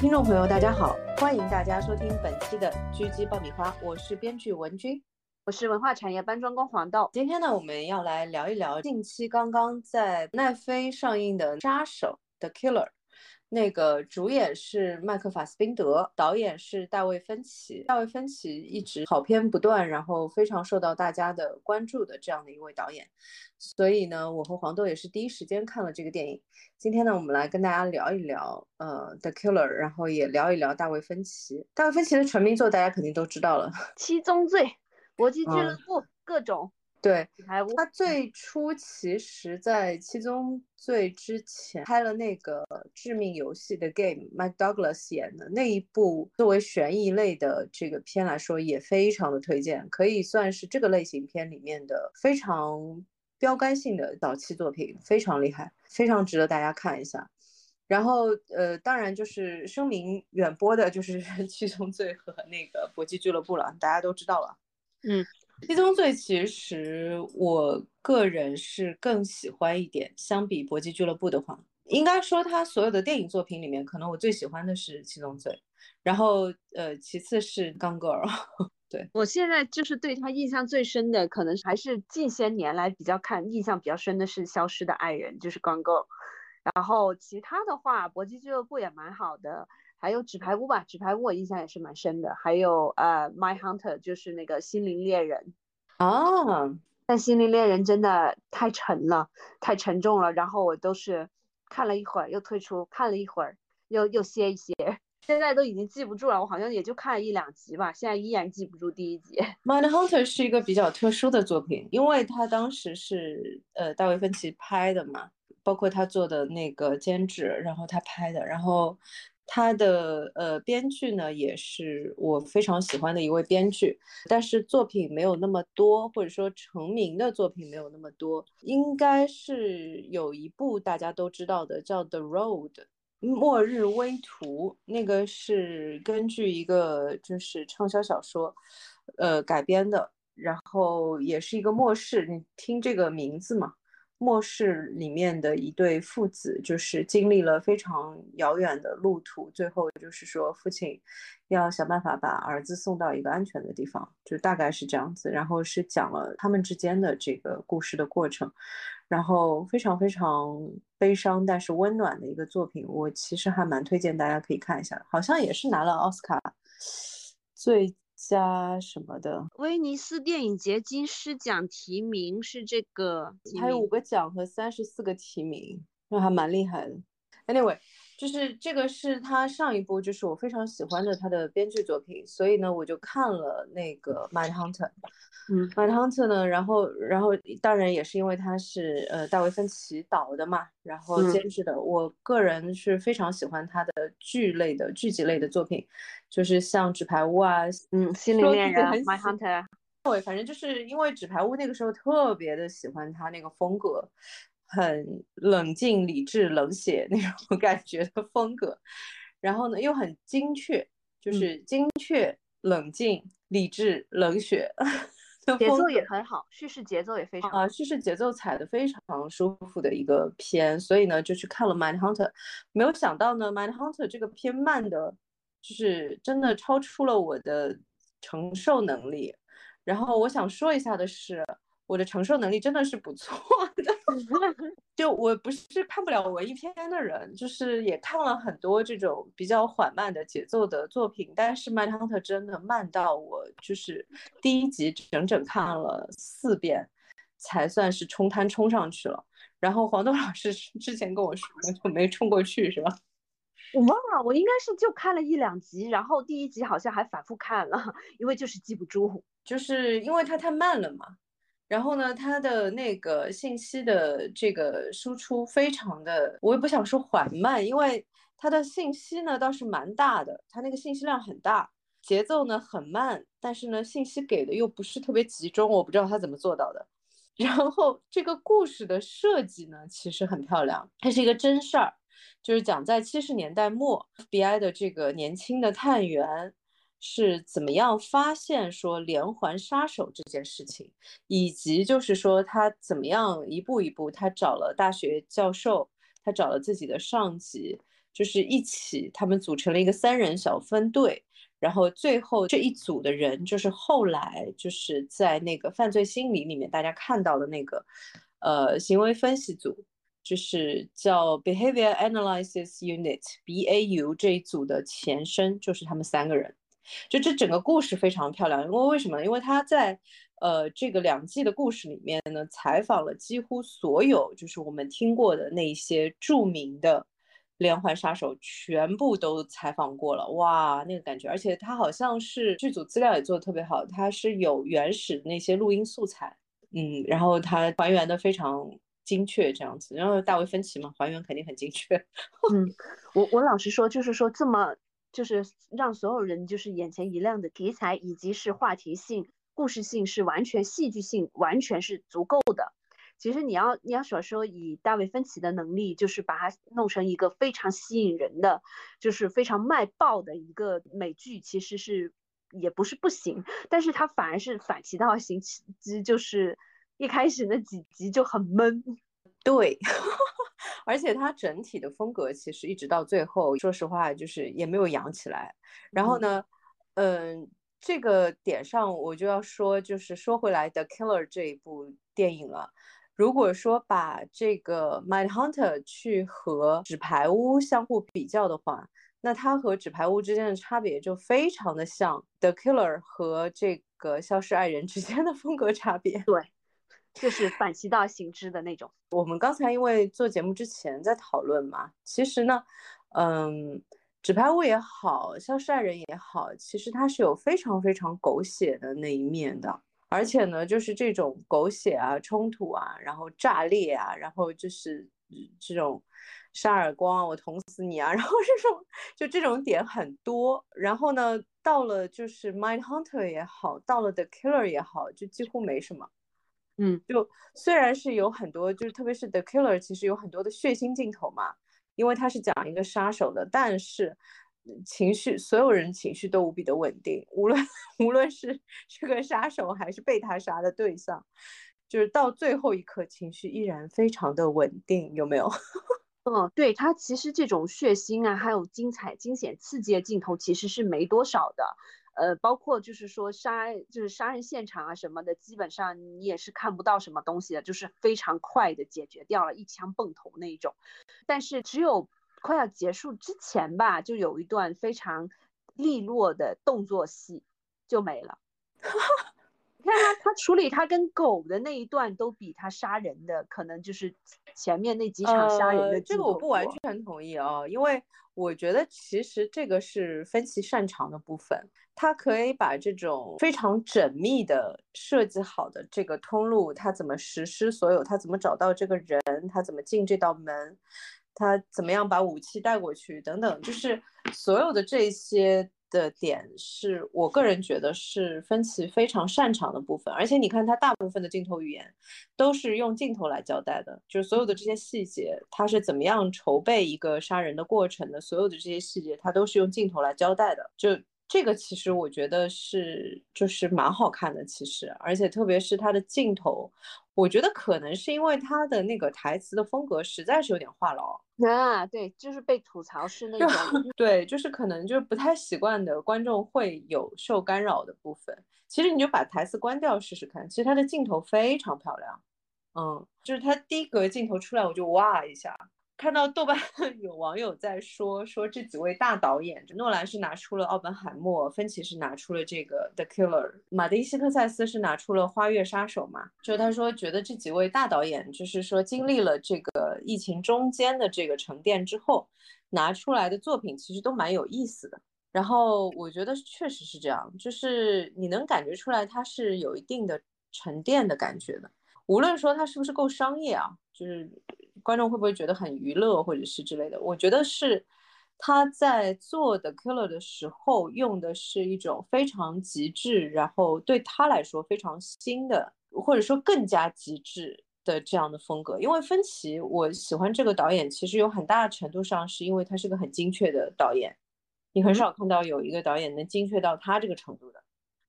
听众朋友，大家好，欢迎大家收听本期的狙击爆米花，我是编剧文君，我是文化产业搬砖工黄豆。今天呢，我们要来聊一聊近期刚刚在奈飞上映的《杀手》的 Killer。那个主演是麦克法斯宾德，导演是大卫芬奇。大卫芬奇一直好片不断，然后非常受到大家的关注的这样的一位导演。所以呢，我和黄豆也是第一时间看了这个电影。今天呢，我们来跟大家聊一聊呃《The Killer》，然后也聊一聊大卫芬奇。大卫芬奇的成名作大家肯定都知道了，《七宗罪》《搏击俱乐部》各种。对，他最初其实，在《七宗罪》之前拍了那个《致命游戏》的 Game，Mike Douglas 演的那一部，作为悬疑类的这个片来说，也非常的推荐，可以算是这个类型片里面的非常标杆性的早期作品，非常厉害，非常值得大家看一下。然后，呃，当然就是声名远播的就是 《七宗罪》和那个《搏击俱乐部》了，大家都知道了。嗯。七宗罪其实我个人是更喜欢一点，相比搏击俱乐部的话，应该说他所有的电影作品里面，可能我最喜欢的是七宗罪，然后呃，其次是钢 girl。对我现在就是对他印象最深的，可能还是近些年来比较看印象比较深的是消失的爱人，就是钢 girl。然后其他的话，搏击俱乐部也蛮好的。还有纸牌屋吧，纸牌屋我印象也是蛮深的。还有呃，My Hunter 就是那个心灵猎人啊，但心灵猎人真的太沉了，太沉重了。然后我都是看了一会儿又退出，看了一会儿又又歇一歇，现在都已经记不住了。我好像也就看了一两集吧，现在依然记不住第一集。My Hunter 是一个比较特殊的作品，因为他当时是呃大卫芬奇拍的嘛，包括他做的那个监制，然后他拍的，然后。他的呃编剧呢，也是我非常喜欢的一位编剧，但是作品没有那么多，或者说成名的作品没有那么多。应该是有一部大家都知道的，叫《The Road》末日危途，那个是根据一个就是畅销小说，呃改编的，然后也是一个末世。你听这个名字嘛？末世里面的一对父子，就是经历了非常遥远的路途，最后就是说父亲要想办法把儿子送到一个安全的地方，就大概是这样子。然后是讲了他们之间的这个故事的过程，然后非常非常悲伤但是温暖的一个作品，我其实还蛮推荐大家可以看一下，好像也是拿了奥斯卡最。加什么的？威尼斯电影节金狮奖提名是这个，还有五个奖和三十四个提名，那还蛮厉害的。Anyway。就是这个是他上一部，就是我非常喜欢的他的编剧作品，所以呢，我就看了那个《Mad Hunter》。嗯，《Mad Hunter》呢，然后，然后当然也是因为他是呃大卫芬奇导的嘛，然后监制的。我个人是非常喜欢他的剧类的剧集类的作品，就是像《纸牌屋》啊，嗯，《心灵恋人》《My Hunter》。对，反正就是因为《纸牌屋》那个时候特别的喜欢他那个风格。很冷静、理智、冷血那种 感觉的风格，然后呢又很精确，就是精确、冷静、理智、冷血，节奏也很好，叙事节奏也非常啊，叙事节奏踩的非常舒服的一个片，所以呢就去看了《Mind Hunter》，没有想到呢，《Mind Hunter》这个片慢的，就是真的超出了我的承受能力。然后我想说一下的是。我的承受能力真的是不错的，就我不是看不了文艺片的人，就是也看了很多这种比较缓慢的节奏的作品，但是《Mad Hunter》真的慢到我就是第一集整整看了四遍，才算是冲滩冲上去了。然后黄豆老师之前跟我说就没冲过去是吧？我忘了，我应该是就看了一两集，然后第一集好像还反复看了，因为就是记不住，就是因为它太慢了嘛。然后呢，它的那个信息的这个输出非常的，我也不想说缓慢，因为它的信息呢倒是蛮大的，它那个信息量很大，节奏呢很慢，但是呢信息给的又不是特别集中，我不知道他怎么做到的。然后这个故事的设计呢其实很漂亮，它是一个真事儿，就是讲在七十年代末，B I 的这个年轻的探员。是怎么样发现说连环杀手这件事情，以及就是说他怎么样一步一步，他找了大学教授，他找了自己的上级，就是一起他们组成了一个三人小分队，然后最后这一组的人就是后来就是在那个犯罪心理里面大家看到的那个呃行为分析组。就是叫 Behavior Analysis Unit BAU 这一组的前身，就是他们三个人。就这整个故事非常漂亮，因为为什么？因为他在呃这个两季的故事里面呢，采访了几乎所有就是我们听过的那些著名的连环杀手，全部都采访过了。哇，那个感觉！而且他好像是剧组资料也做的特别好，他是有原始那些录音素材，嗯，然后他还原的非常。精确这样子，然后大卫芬奇嘛，还原肯定很精确。嗯，我我老实说，就是说这么就是让所有人就是眼前一亮的题材，以及是话题性、故事性是完全戏剧性，完全是足够的。其实你要你要想说以大卫芬奇的能力，就是把它弄成一个非常吸引人的，就是非常卖爆的一个美剧，其实是也不是不行，但是它反而是反其道而行之，就是。一开始那几集就很闷，对，而且它整体的风格其实一直到最后，说实话就是也没有扬起来。然后呢，嗯，这个点上我就要说，就是说回来的《Killer》这一部电影了。如果说把这个《Mind Hunter》去和《纸牌屋》相互比较的话，那它和《纸牌屋》之间的差别就非常的像《The Killer》和这个《消失爱人》之间的风格差别。对。就是反其道行之的那种。我们刚才因为做节目之前在讨论嘛，其实呢，嗯，纸牌屋也好，消失爱人也好，其实它是有非常非常狗血的那一面的。而且呢，就是这种狗血啊、冲突啊，然后炸裂啊，然后就是这种扇耳光啊，我捅死你啊，然后这种就这种点很多。然后呢，到了就是 Mind Hunter 也好，到了 The Killer 也好，就几乎没什么。嗯，就虽然是有很多，就是特别是 The Killer，其实有很多的血腥镜头嘛，因为他是讲一个杀手的，但是情绪所有人情绪都无比的稳定，无论无论是这个杀手还是被他杀的对象，就是到最后一刻情绪依然非常的稳定，有没有？嗯，对他其实这种血腥啊，还有精彩、惊险、刺激的镜头其实是没多少的。呃，包括就是说杀，就是杀人现场啊什么的，基本上你也是看不到什么东西的，就是非常快的解决掉了，一枪崩头那一种。但是只有快要结束之前吧，就有一段非常利落的动作戏就没了。你看他，他处理他跟狗的那一段，都比他杀人的可能就是前面那几场杀人的。这个我不完全同意啊，因为我觉得其实这个是分析擅长的部分。他可以把这种非常缜密的设计好的这个通路，他怎么实施所有，他怎么找到这个人，他怎么进这道门，他怎么样把武器带过去，等等，就是所有的这些的点，是我个人觉得是分歧非常擅长的部分。而且你看他大部分的镜头语言都是用镜头来交代的，就是所有的这些细节，他是怎么样筹备一个杀人的过程的，所有的这些细节他都是用镜头来交代的，就。这个其实我觉得是就是蛮好看的，其实，而且特别是它的镜头，我觉得可能是因为它的那个台词的风格实在是有点话痨啊，对，就是被吐槽是那种，对，就是可能就是不太习惯的观众会有受干扰的部分。其实你就把台词关掉试试看，其实它的镜头非常漂亮，嗯，就是它第一格镜头出来我就哇一下。看到豆瓣有网友在说，说这几位大导演，诺兰是拿出了奥本海默，芬奇是拿出了这个 The Killer，马丁西克塞斯是拿出了花月杀手嘛？就他说觉得这几位大导演，就是说经历了这个疫情中间的这个沉淀之后，拿出来的作品其实都蛮有意思的。然后我觉得确实是这样，就是你能感觉出来它是有一定的沉淀的感觉的，无论说它是不是够商业啊，就是。观众会不会觉得很娱乐，或者是之类的？我觉得是他在做的 killer 的时候，用的是一种非常极致，然后对他来说非常新的，或者说更加极致的这样的风格。因为芬奇，我喜欢这个导演，其实有很大程度上是因为他是个很精确的导演。你很少看到有一个导演能精确到他这个程度的。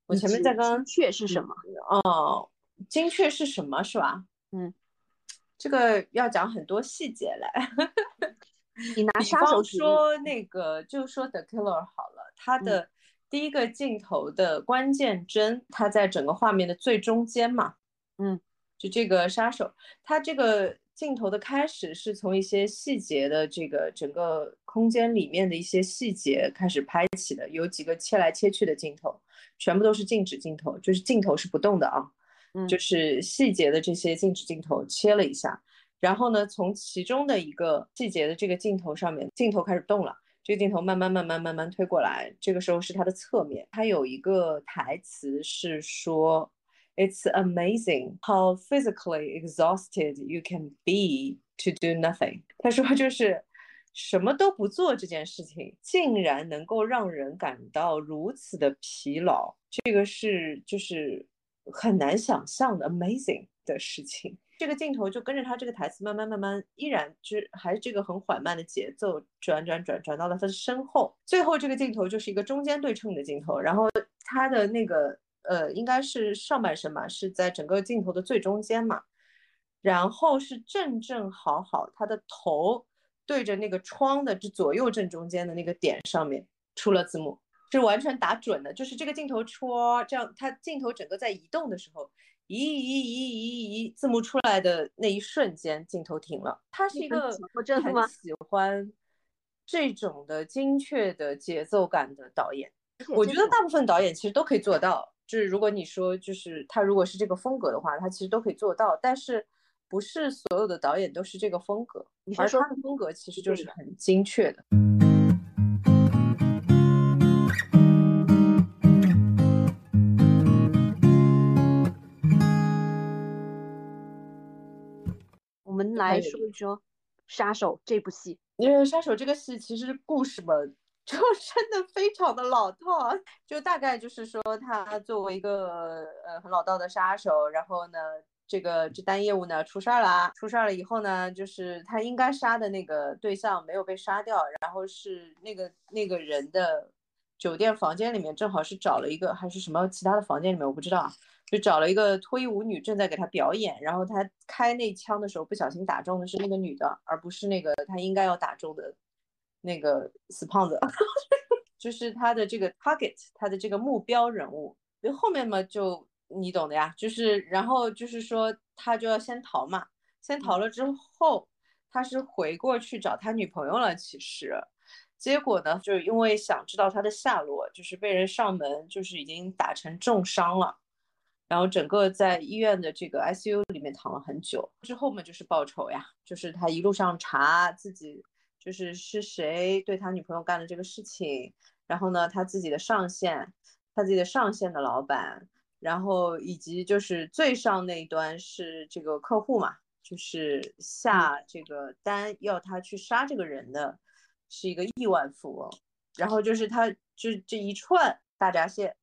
我前面在刚刚精确是什么？哦，精确是什么？是吧？嗯。这个要讲很多细节来，你。拿杀手方说那个，就说 The Killer 好了，他的第一个镜头的关键帧，他在整个画面的最中间嘛，嗯，就这个杀手，他这个镜头的开始是从一些细节的这个整个空间里面的一些细节开始拍起的，有几个切来切去的镜头，全部都是静止镜头，就是镜头是不动的啊，嗯，就是细节的这些静止镜头切了一下。然后呢，从其中的一个细节的这个镜头上面，镜头开始动了，这个镜头慢慢慢慢慢慢推过来，这个时候是它的侧面，它有一个台词是说，It's amazing how physically exhausted you can be to do nothing。他说就是什么都不做这件事情，竟然能够让人感到如此的疲劳，这个是就是很难想象的 amazing 的事情。这个镜头就跟着他这个台词慢慢慢慢，依然就还是这个很缓慢的节奏，转转转转到了他的身后。最后这个镜头就是一个中间对称的镜头，然后他的那个呃应该是上半身嘛，是在整个镜头的最中间嘛，然后是正正好好他的头对着那个窗的这左右正中间的那个点上面出了字幕，是完全打准的，就是这个镜头戳这样，它镜头整个在移动的时候。移移移移移，字幕出来的那一瞬间，镜头停了。他是一个很喜欢这种的精确的节奏感的导演。我觉得大部分导演其实都可以做到，就是如果你说就是他如果是这个风格的话，他其实都可以做到。但是不是所有的导演都是这个风格，而他的风格其实就是很精确的。们来说一说《杀手》这部戏。因为《杀手》这个戏其实故事嘛，就 真的非常的老套，就大概就是说，他作为一个呃很老道的杀手，然后呢，这个这单业务呢出事儿了，出事儿了以后呢，就是他应该杀的那个对象没有被杀掉，然后是那个那个人的酒店房间里面正好是找了一个还是什么其他的房间里面我不知道。就找了一个脱衣舞女正在给他表演，然后他开那枪的时候不小心打中的是那个女的，而不是那个他应该要打中的那个死胖子，就是他的这个 target，他的这个目标人物。就后面嘛，就你懂的呀，就是然后就是说他就要先逃嘛，先逃了之后，他是回过去找他女朋友了，其实，结果呢，就是因为想知道他的下落，就是被人上门，就是已经打成重伤了。然后整个在医院的这个 ICU 里面躺了很久，之后嘛就是报仇呀，就是他一路上查自己就是是谁对他女朋友干的这个事情，然后呢他自己的上线，他自己的上线的老板，然后以及就是最上那一端是这个客户嘛，就是下这个单要他去杀这个人的，是一个亿万富翁，然后就是他就这一串大闸蟹。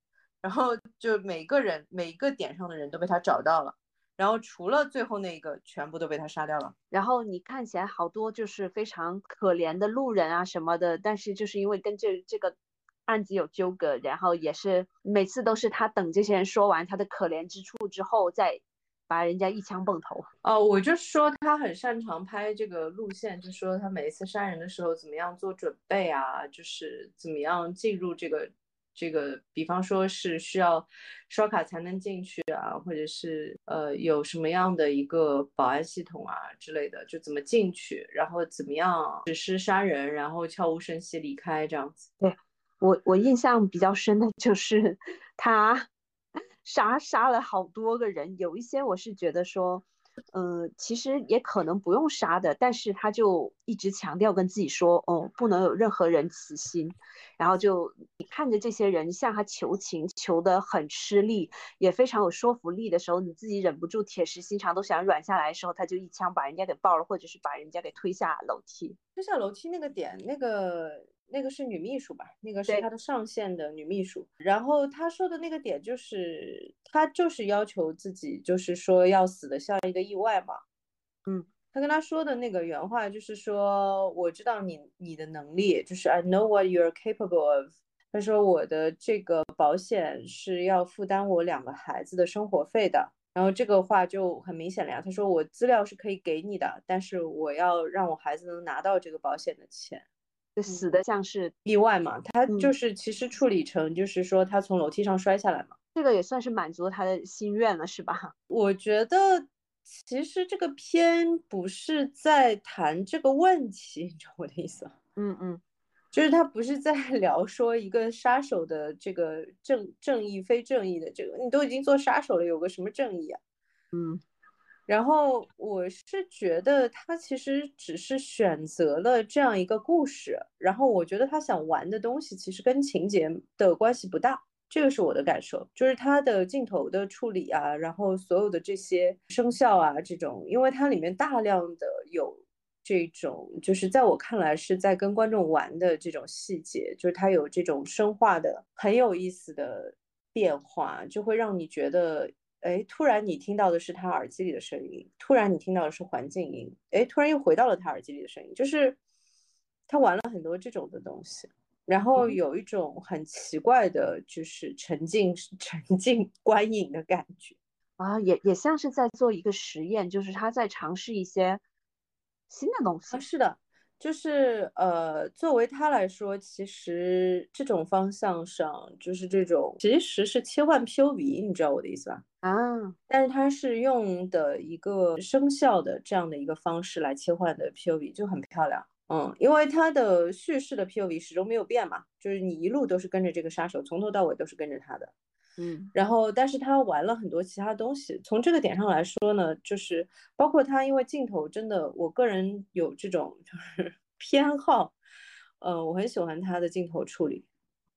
然后就每个人每一个点上的人都被他找到了，然后除了最后那个，全部都被他杀掉了。然后你看起来好多就是非常可怜的路人啊什么的，但是就是因为跟这这个案子有纠葛，然后也是每次都是他等这些人说完他的可怜之处之后，再把人家一枪崩头。哦，我就说他很擅长拍这个路线，就说他每一次杀人的时候怎么样做准备啊，就是怎么样进入这个。这个，比方说是需要刷卡才能进去啊，或者是呃有什么样的一个保安系统啊之类的，就怎么进去，然后怎么样实施杀人，然后悄无声息离开这样子。对我，我印象比较深的就是他 杀杀了好多个人，有一些我是觉得说。嗯，其实也可能不用杀的，但是他就一直强调跟自己说，哦，不能有任何人死心。然后就你看着这些人向他求情，求得很吃力，也非常有说服力的时候，你自己忍不住铁石心肠都想软下来的时候，他就一枪把人家给爆了，或者是把人家给推下楼梯。推下楼梯那个点，那个。那个是女秘书吧？那个是他的上线的女秘书。然后他说的那个点就是，他就是要求自己，就是说要死的像一个意外嘛。嗯，他跟他说的那个原话就是说，我知道你你的能力，就是 I know what you're capable of。他说我的这个保险是要负担我两个孩子的生活费的。然后这个话就很明显了呀，他说我资料是可以给你的，但是我要让我孩子能拿到这个保险的钱。就死的像是意外嘛，他嗯就是其实处理成就是说他从楼梯上摔下来嘛。这个也算是满足他的心愿了，是吧？我觉得其实这个片不是在谈这个问题，你知道我的意思吗？嗯嗯就是他不是在 聊说一个杀手的这个正正义非正义的这个，你都已经做杀手了，有个什么正义啊？嗯然后我是觉得他其实只是选择了这样一个故事，然后我觉得他想玩的东西其实跟情节的关系不大，这个是我的感受，就是他的镜头的处理啊，然后所有的这些声效啊这种，因为它里面大量的有这种，就是在我看来是在跟观众玩的这种细节，就是它有这种生化的很有意思的变化，就会让你觉得。哎，突然你听到的是他耳机里的声音，突然你听到的是环境音，哎，突然又回到了他耳机里的声音，就是他玩了很多这种的东西，然后嗯有一种很奇怪的，就是沉浸 沉浸观影的感觉。啊，也也像是在做一个实验，就是他在尝试一些新的东西啊，。是的，就是呃，作为他来说，其实这种方向上，就是这种其实是切换 POV，你知道我的意思吧？啊，但是他是用的一个生效的这样的一个方式来切换的 POV，就很漂亮。嗯，因为他的叙事的 POV 始终没有变嘛，就是你一路都是跟着这个杀手，从头到尾都是跟着他的。嗯然后，但是他玩了很多其他东西。从这个点上来说呢，就是包括他，因为镜头真的，我个人有这种就是 偏好，呃，我很喜欢他的镜头处理，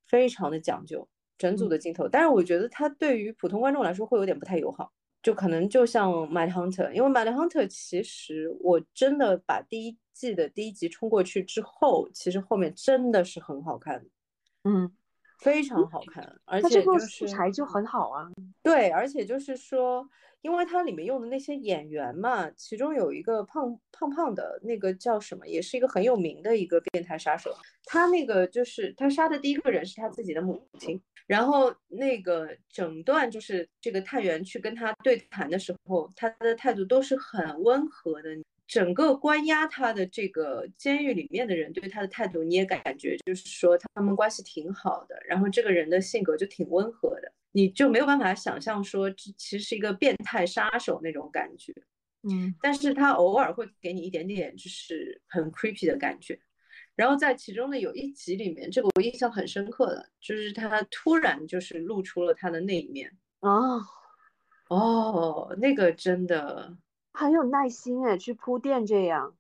非常的讲究，整组的镜头。但是我觉得他对于普通观众来说会有点不太友好，就可能就像《Mad Hunter》，因为《Mad Hunter》其实我真的把第一季的第一集冲过去之后，其实后面真的是很好看的。嗯，非常好看，而它这个且就是素材就很好啊。对，而且就是说，因为它里面用的那些演员嘛，其中有一个胖胖胖的那个叫什么，也是一个很有名的一个变态杀手。他那个就是他杀的第一个人是他自己的母亲，然后那个整段就是这个探员去跟他对谈的时候，他的态度都是很温和的。整个关押他的这个监狱里面的人对他的态度，你也感觉就是说他们关系挺好的，然后这个人的性格就挺温和的，你就没有办法想象说这其实是一个变态杀手那种感觉。嗯但是他偶尔会给你一点点就是很 creepy 的感觉。然后在其中的有一集里面，这个我印象很深刻的，就是他突然就是露出了他的那一面。啊，哦，那个真的，很有耐心哎，去铺垫这样。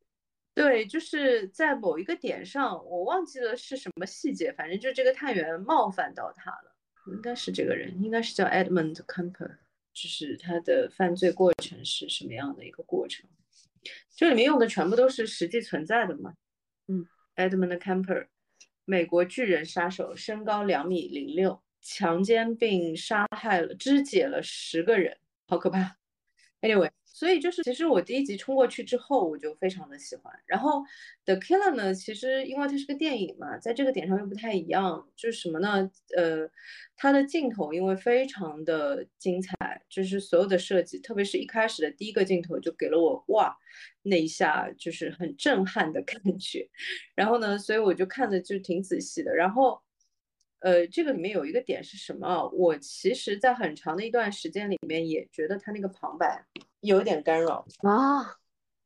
对，就是在某一个点上，我忘记了是什么细节，反正就这个探员冒犯到他了，应该是这个人，应该是叫 Edmund Kemper，就是他的犯罪过程是什么样的一个过程。这里面用的全部都是实际存在的嘛。嗯，Edmund Kemper，美国巨人杀手，身高两米零六，强奸并杀害了肢解了十个人，好可怕。Anyway，所以就是其实我第一集冲过去之后，我就非常的喜欢。然后 The Killer 呢，其实因为它是个电影嘛，在这个点上又不太一样，就是什么呢？呃，它的镜头因为非常的精彩，就是所有的设计，特别是一开始的第一个镜头就给了我哇，那一下就是很震撼的感觉。然后呢，所以我就看的就挺仔细的。然后。呃，这个里面有一个点是什么啊？我其实，在很长的一段时间里面，也觉得他那个旁白有点干扰。啊，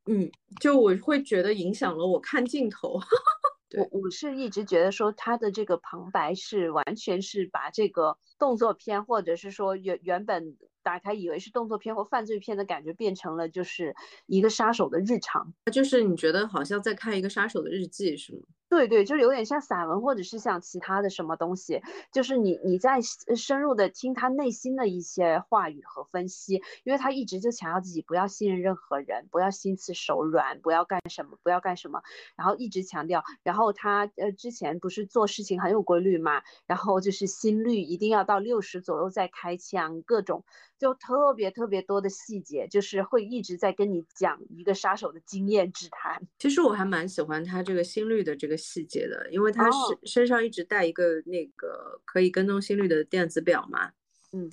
嗯，就我会觉得影响了我看镜头。对我我是一直觉得说他的这个旁白是完全是把这个动作片，或者是说原原本打开以为是动作片或犯罪片的感觉，变成了就是一个杀手的日常。就是你觉得好像在看一个杀手的日记，是吗？对对，就是有点像散文，或者是像其他的什么东西，就是你你在深入的听他内心的一些话语和分析，因为他一直就强调自己不要信任任何人，不要心慈手软，不要干什么，不要干什么，然后一直强调，然后他呃之前不是做事情很有规律嘛，然后就是心率一定要到六十左右再开枪，各种就特别特别多的细节，就是会一直在跟你讲一个杀手的经验之谈。其实我还蛮喜欢他这个心率的这个细节的，因为他是身身上一直带一个那个可以跟踪心率的电子表嘛。嗯，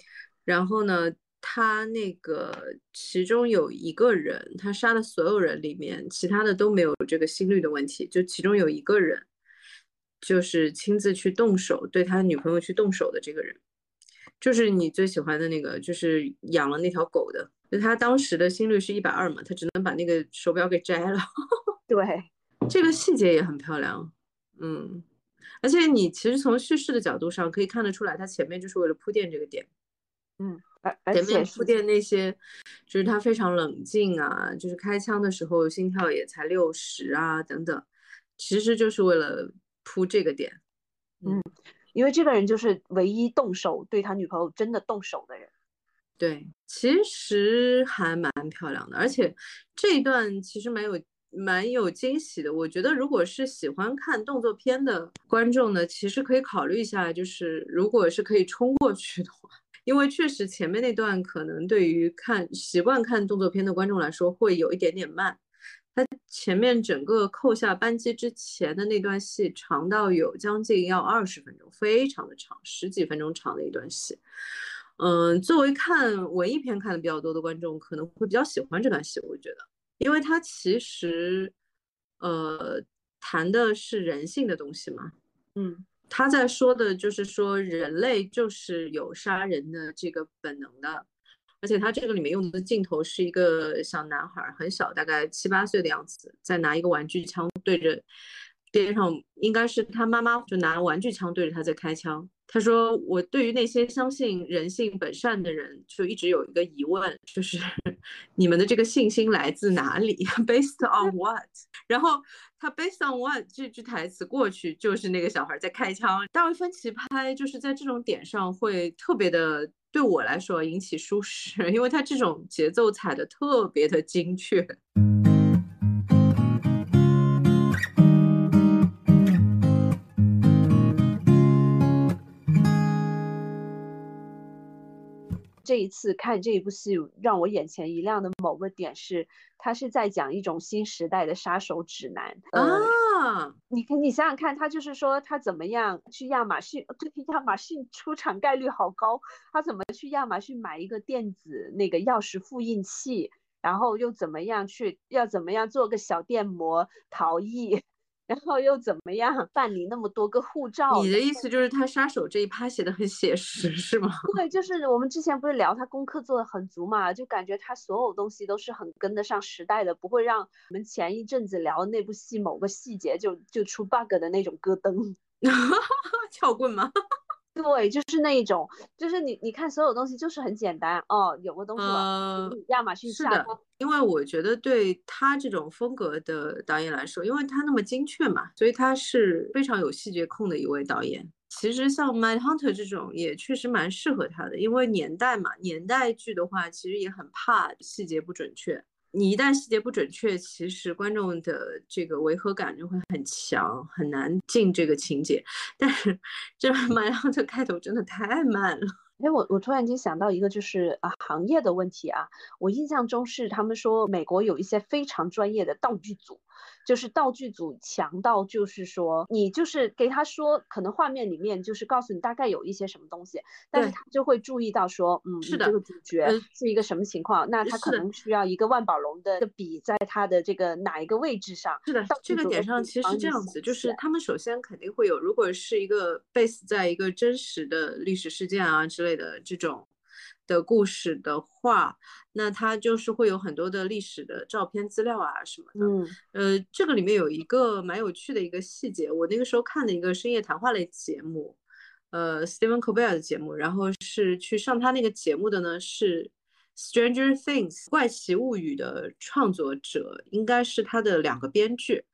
然后呢，他那个其中有一个人，他杀的所有人里面，其他的都没有这个心率的问题，就其中有一个人，就是亲自去动手对他女朋友去动手的这个人，就是你最喜欢的那个，就是养了那条狗的。就他当时的心率是一百二嘛，他只能把那个手表给摘了。对，这个细节也很漂亮，嗯，而且你其实从叙事的角度上可以看得出来，他前面就是为了铺垫这个点，嗯，而而前面且铺垫那些，就是他非常冷静啊，就是开枪的时候心跳也才六十啊等等，其实就是为了铺这个点，嗯，因为这个人就是唯一动手对他女朋友真的动手的人。对，其实还蛮漂亮的，而且这一段其实没有蛮有惊喜的。我觉得，如果是喜欢看动作片的观众呢，其实可以考虑一下，就是如果是可以冲过去的话，因为确实前面那段可能对于看习惯看动作片的观众来说会有一点点慢。他前面整个扣下扳机之前的那段戏长到有将近要二十分钟，非常的长，十几分钟长的一段戏。嗯，作为看文艺片看的比较多的观众，可能会比较喜欢这段戏。我觉得，因为它其实，呃，谈的是人性的东西嘛。嗯，他在说的就是说，人类就是有杀人的这个本能的。而且他这个里面用的镜头是一个小男孩，很小，大概七八岁的样子，在拿一个玩具枪对着边上，应该是他妈妈就拿玩具枪对着他在开枪。他说：“我对于那些相信人性本善的人，就一直有一个疑问，就是 你们的这个信心来自哪里？Based on what？然后他 Based on what 这句台词过去，就是那个小孩在开枪。大卫芬奇拍就是在这种点上会特别的，对我来说引起舒适，因为他这种节奏踩的特别的精确。”这一次看这一部戏，让我眼前一亮的某个点是，他是在讲一种新时代的杀手指南啊！你你想想看，他就是说他怎么样去亚马逊，对亚马逊出场概率好高，他怎么去亚马逊买一个电子那个钥匙复印器，然后又怎么样去要怎么样做个小电摩逃逸。然后又怎么样办理那么多个护照？你的意思就是他杀手这一趴写的很写实，是吗？对，就是我们之前不是聊他功课做的很足嘛，就感觉他所有东西都是很跟得上时代的，不会让我们前一阵子聊那部戏某个细节就就出 bug 的那种咯噔。撬棍吗？对，就是那一种，就是你你看所有东西就是很简单哦，有个东西，亚马逊下的。因为我觉得对他这种风格的导演来说，因为他那么精确嘛，所以他是非常有细节控的一位导演。其实像《My Hunter》这种也确实蛮适合他的，因为年代嘛，年代剧的话其实也很怕细节不准确。你一旦细节不准确，其实观众的这个违和感就会很强，很难进这个情节。但是这《My Hunter》开头真的太慢了。哎，我我突然间想到一个，就是啊，行业的问题啊。我印象中是他们说美国有一些非常专业的道具组。就是道具组强到，就是说你就是给他说，可能画面里面就是告诉你大概有一些什么东西，但是他就会注意到说，嗯，是的，这个主角是一个什么情况，那他可能需要一个万宝龙的笔在他的这个哪一个位置上？是的，这个点上其实是这样子，就是他们首先肯定会有，如果是一个 base 在一个真实的历史事件啊之类的这种。的故事的话，那它就是会有很多的历史的照片资料啊什么的。嗯，呃，这个里面有一个蛮有趣的一个细节，我那个时候看的一个深夜谈话类节目，呃，Stephen Colbert 的节目，然后是去上他那个节目的呢是 Stranger Things 怪奇物语的创作者，应该是他的两个编剧，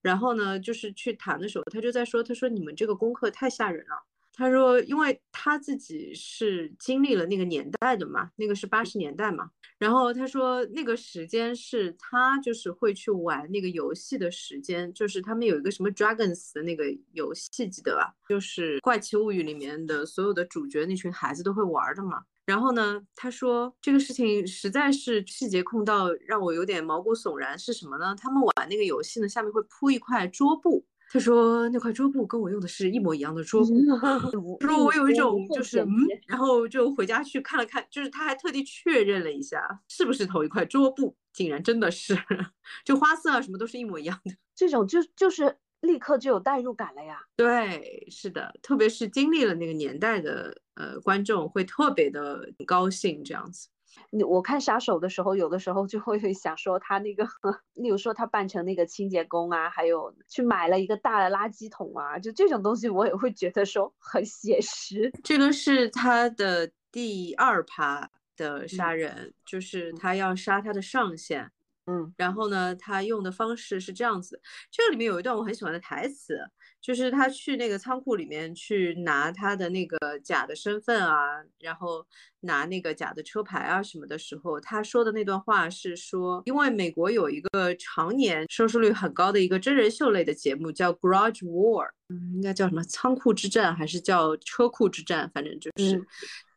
然后呢就是去谈的时候，他就在说，他说你们这个功课太吓人了。他说，因为他自己是经历了那个年代的嘛，那个是八十年代嘛。然后他说，那个时间是他就是会去玩那个游戏的时间，就是他们有一个什么 Dragons 的那个游戏，记得吧？就是《怪奇物语》里面的所有的主角那群孩子都会玩的嘛。然后呢，他说这个事情实在是细节控到让我有点毛骨悚然，是什么呢？他们玩那个游戏呢，下面会铺一块桌布。他说那块桌布跟我用的是一模一样的桌布。他说我有一种就 是嗯，然后就回家去看了看，就是他还特地确认了一下是不是同一块桌布，竟然真的是，就花色啊什么都是一模一样的。这种就就是立刻就有代入感了呀。对，是的，特别是经历了那个年代的呃观众会特别的高兴这样子。你我看杀手的时候，有的时候就会想说他那个，例如说他扮成那个清洁工啊，还有去买了一个大的垃圾桶啊，就这种东西我也会觉得说很写实。这个是他的第二趴的杀人，就是他要杀他的上线。嗯，然后呢，他用的方式是这样子，这个里面有一段我很喜欢的台词。就是他去那个仓库里面去拿他的那个假的身份啊，然后拿那个假的车牌啊什么的时候，他说的那段话是说，因为美国有一个常年收视率很高的一个真人秀类的节目叫 Garage War，嗯，应该叫什么仓库之战还是叫车库之战，反正就是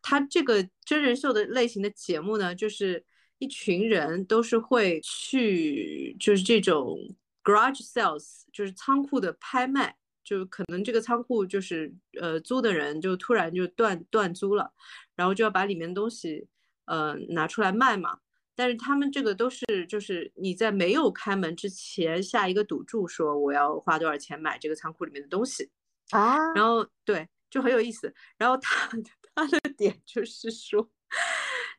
他这个真人秀的类型的节目呢，就是一群人都是会去就是这种 garage sales，就是仓库的拍卖。就可能这个仓库就是呃租的人就突然就断断租了，然后就要把里面的东西呃拿出来卖嘛。但是他们这个都是就是你在没有开门之前下一个赌注，说我要花多少钱买这个仓库里面的东西啊。然后对，就很有意思。然后他 他的点就是说，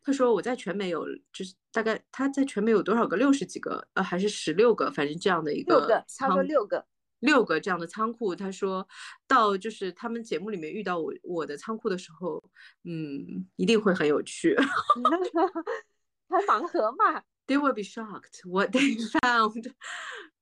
他说我在全美有就是大概他在全美有多少个六十几个呃还是十六个，反正这样的一个六个，他说六个。六个这样的仓库，他说到就是他们节目里面遇到我我的仓库的时候，嗯，一定会很有趣。开盲盒嘛？They will be shocked what they found。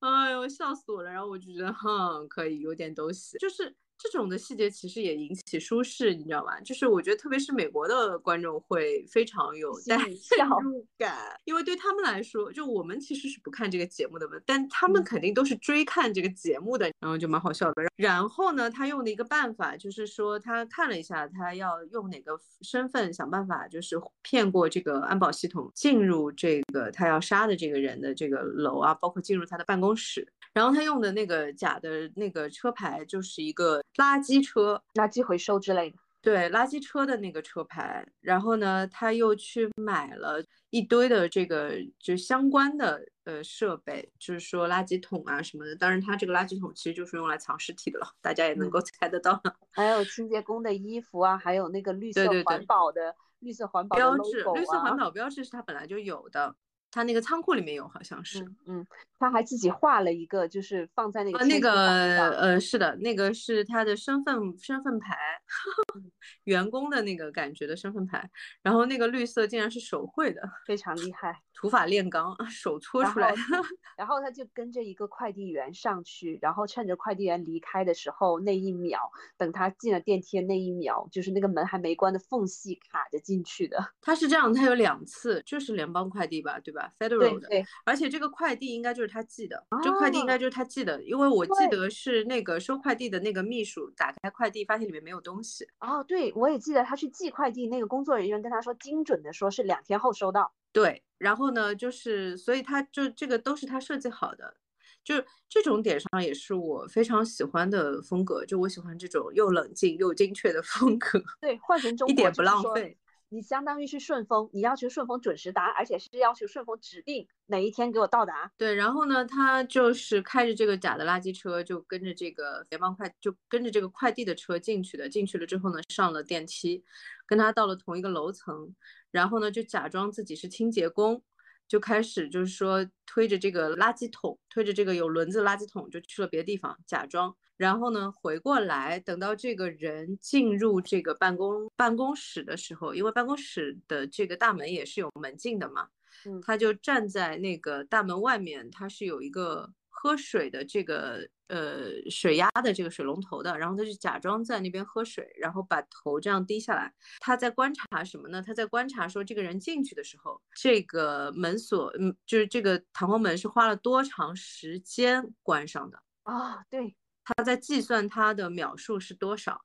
哎呦，笑死我了！然后我就觉得，哼，可以有点东西，就是。这种的细节其实也引起舒适，你知道吗？就是我觉得特别是美国的观众会非常有 代入感，因为对他们来说，就我们其实是不看这个节目的嘛，但他们肯定都是追看这个节目的，然后就蛮好笑的。然后呢，他用的一个办法就是说，他看了一下，他要用哪个身份想办法，就是骗过这个安保系统，进入这个他要杀的这个人的这个楼啊，包括进入他的办公室。然后他用的那个假的那个车牌就是一个垃圾车、垃圾回收之类的，对，垃圾车的那个车牌。然后呢，他又去买了一堆的这个就相关的呃设备，就是说垃圾桶啊什么的。当然，他这个垃圾桶其实就是用来藏尸体的了，大家也能够猜得到。还有清洁工的衣服啊，还有那个绿色环保的绿色环保标志，绿色环保标志是他本来就有的。他那个仓库里面有，好像是，嗯，他还自己画了一个，就是放在那个那个呃，是的，那个是他的身份身份牌，员工的那个感觉的身份牌，然后那个绿色竟然是手绘的，非常厉害，土法炼钢，手搓出来，然后他就跟着一个快递员上去，然后趁着快递员离开的时候那一秒，等他进了电梯的那一秒，就是那个门还没关的缝隙卡着进去的，他是这样，他有两次，就是联邦快递吧，对吧？Federal 的，而且这个快递应该就是他寄的，这快递应该就是他寄的，因为我记得是那个收快递的那个秘书打开快递，发现里面没有东西。哦，对，我也记得他去寄快递，那个工作人员跟他说，精准的说是两天后收到。对，然后呢，就是所以他就这个都是他设计好的，就这种点上也是我非常喜欢的风格，就我喜欢这种又冷静又精确的风格。对，换成中一点不浪费。你相当于是顺丰，你要求顺丰准时达，而且是要求顺丰指定哪一天给我到达。对，然后呢，他就是开着这个假的垃圾车，就跟着这个联邦快，就跟着这个快递的车进去的。进去了之后呢，上了电梯，跟他到了同一个楼层，然后呢，就假装自己是清洁工。就开始就是说推着这个垃圾桶，推着这个有轮子的垃圾桶就去了别的地方，假装，然后呢回过来，等到这个人进入这个办公办公室的时候，因为办公室的这个大门也是有门禁的嘛，嗯，他就站在那个大门外面，他是有一个。喝水的这个呃水压的这个水龙头的，然后他就假装在那边喝水，然后把头这样低下来。他在观察什么呢？他在观察说这个人进去的时候，这个门锁，嗯，就是这个弹簧门是花了多长时间关上的啊？对，他在计算他的秒数是多少。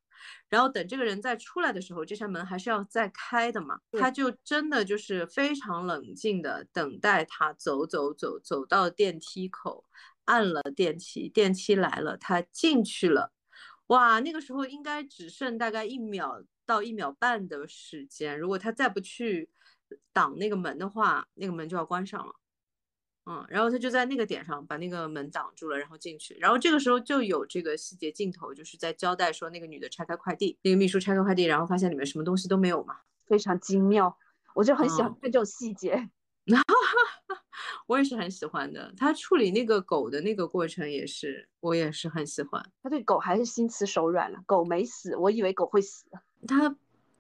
然后等这个人再出来的时候，这扇门还是要再开的嘛？他就真的就是非常冷静的等待他走走走走到电梯口。按了电梯，电梯来了，他进去了。哇，那个时候应该只剩大概一秒到一秒半的时间，如果他再不去挡那个门的话，那个门就要关上了。嗯，然后他就在那个点上把那个门挡住了，然后进去。然后这个时候就有这个细节镜头，就是在交代说那个女的拆开快递，那个秘书拆开快递，然后发现里面什么东西都没有嘛，非常精妙。我就很喜欢看这种细节。我也是很喜欢的。他处理那个狗的那个过程也是，我也是很喜欢。他对狗还是心慈手软了，狗没死，我以为狗会死。他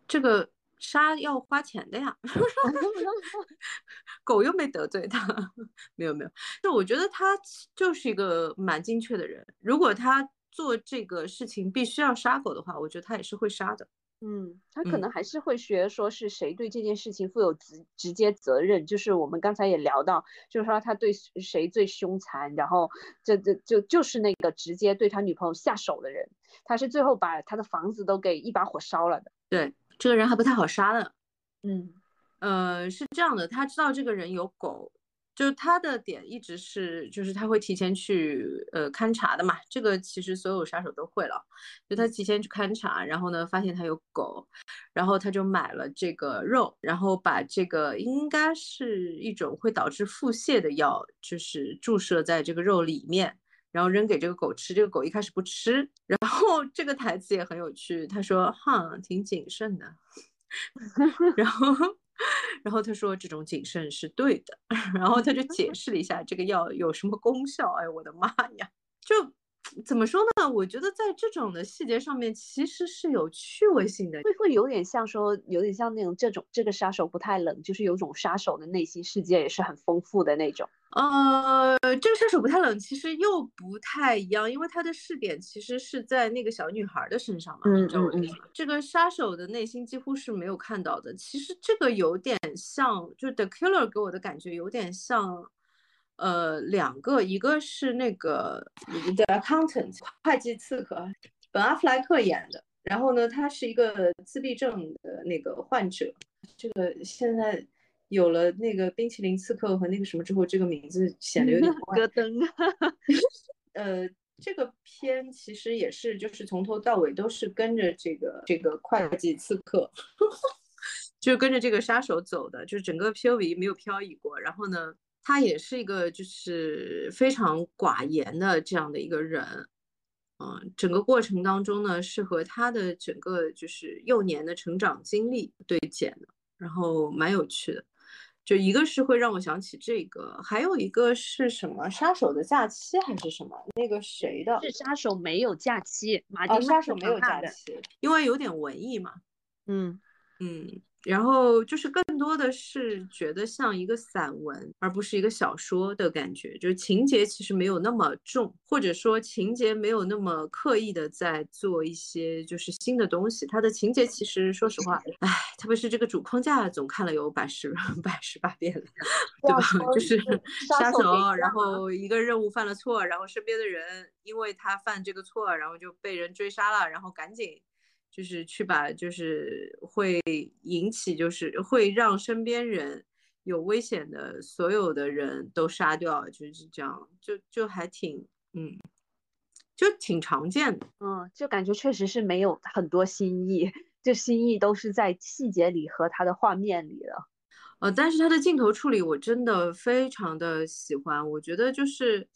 这个。杀要花钱的呀，狗又没得罪他，没有没有，就我觉得他就是一个蛮精确的人。如果他做这个事情必须要杀狗的话，我觉得他也是会杀的。嗯，他可能还是会学说是谁对这件事情负有直直接责任。就是我们刚才也聊到，就是说他对谁最凶残，然后这这就就是那个直接对他女朋友下手的人，他是最后把他的房子都给一把火烧了的。对。这个人还不太好杀的，嗯，呃，是这样的，他知道这个人有狗，就是他的点一直是，就是他会提前去呃勘察的嘛，这个其实所有杀手都会了，就他提前去勘察，然后呢发现他有狗，然后他就买了这个肉，然后把这个应该是一种会导致腹泻的药，就是注射在这个肉里面。然后扔给这个狗吃，这个狗一开始不吃。然后这个台词也很有趣，他说：“哈，挺谨慎的。”然后，然后他说：“这种谨慎是对的。”然后他就解释了一下这个药有什么功效。哎，我的妈呀！就。怎么说呢？我觉得在这种的细节上面，其实是有趣味性的，会会有点像说，有点像那种这种这个杀手不太冷，就是有种杀手的内心世界也是很丰富的那种。呃，这个杀手不太冷，其实又不太一样，因为他的试点其实是在那个小女孩的身上嘛。嗯嗯嗯。这个杀手的内心几乎是没有看到的。其实这个有点像，就是 The Killer 给我的感觉有点像。呃，两个，一个是那个 The Accountant 会计刺客，本阿弗莱克演的。然后呢，他是一个自闭症的那个患者。这个现在有了那个冰淇淋刺客和那个什么之后，这个名字显得有点怪。戈登。呃，这个片其实也是，就是从头到尾都是跟着这个这个会计刺客，就跟着这个杀手走的，就是整个 POV 没有漂移过。然后呢？他也是一个就是非常寡言的这样的一个人，嗯，整个过程当中呢是和他的整个就是幼年的成长经历对剪的，然后蛮有趣的。就一个是会让我想起这个，还有一个是什么？杀手的假期还是什么？那个谁的？是杀手没有假期，马丁杀手没有假期，因为有点文艺嘛。嗯嗯。然后就是更多的是觉得像一个散文，而不是一个小说的感觉，就是情节其实没有那么重，或者说情节没有那么刻意的在做一些就是新的东西。它的情节其实说实话，哎，特别是这个主框架总看了有百十 百十八遍了，对吧？就是杀手，然后一个任务犯了错，然后身边的人因为他犯这个错，然后就被人追杀了，然后赶紧。就是去把，就是会引起，就是会让身边人有危险的所有的人都杀掉，就是这样，就就还挺，嗯，就挺常见的，嗯，就感觉确实是没有很多新意，就新意都是在细节里和他的画面里了，呃，但是他的镜头处理我真的非常的喜欢，我觉得就是。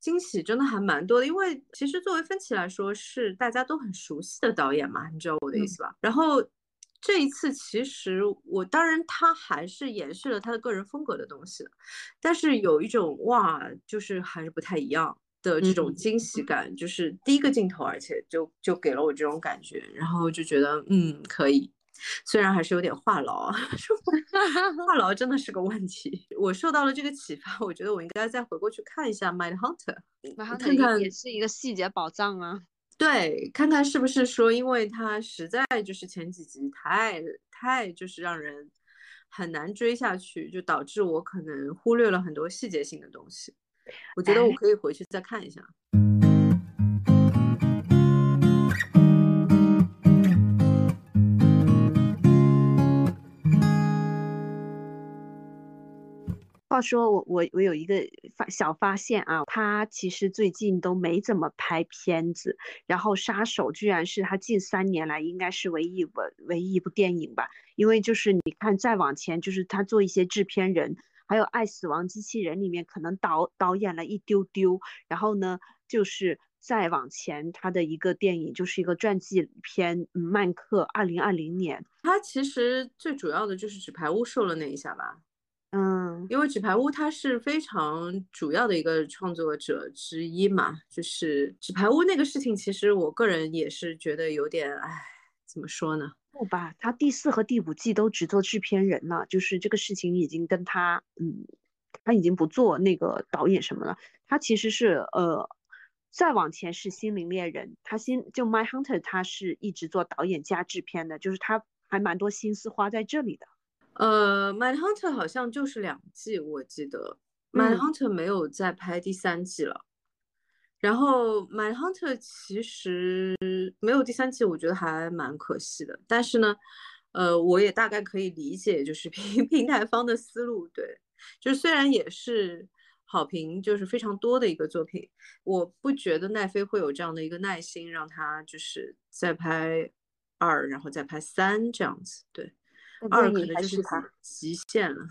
惊喜真的还蛮多的，因为其实作为芬奇来说是大家都很熟悉的导演嘛，你知道我的意思吧？然后这一次其实我当然他还是延续了他的个人风格的东西，但是有一种哇，就是还是不太一样的这种惊喜感，就是第一个镜头，而且就就给了我这种感觉，然后就觉得嗯可以。虽然还是有点话痨啊，话痨真的是个问题。我受到了这个启发，我觉得我应该再回过去看一下《Mind Hunter》，看看也是一个细节宝藏啊。对，看看是不是说，因为它实在就是前几集太太就是让人很难追下去，就导致我可能忽略了很多细节性的东西。我觉得我可以回去再看一下。好话说，我我我有一个发小发现啊，他其实最近都没怎么拍片子，然后《杀手》居然是他近三年来应该是唯一一部唯一一部电影吧？因为就是你看再往前，就是他做一些制片人，还有《爱死亡机器人》里面可能导导演了一丢丢，然后呢，就是再往前他的一个电影就是一个传记片《曼克》，二零二零年，他其实最主要的就是纸牌屋受了那一下吧。嗯，因为纸牌屋他是非常主要的一个创作者之一嘛，就是纸牌屋那个事情，其实我个人也是觉得有点，哎，怎么说呢？不吧，他第四和第五季都只做制片人了，就是这个事情已经跟他，嗯，他已经不做那个导演什么了。他其实是，呃，再往前是心灵猎人，他心就 My Hunter，他是一直做导演加制片的，就是他还蛮多心思花在这里的。呃，My Hunter 好像就是两季，我记得 My Hunter 没有再拍第三季了。然后 My Hunter 其实没有第三季，我觉得还蛮可惜的。但是呢，呃，我也大概可以理解，就是平 平台方的思路。对，就是虽然也是好评就是非常多的一个作品，我不觉得奈飞会有这样的一个耐心，让他就是再拍二，然后再拍三这样子。对。二可能就是他极限了，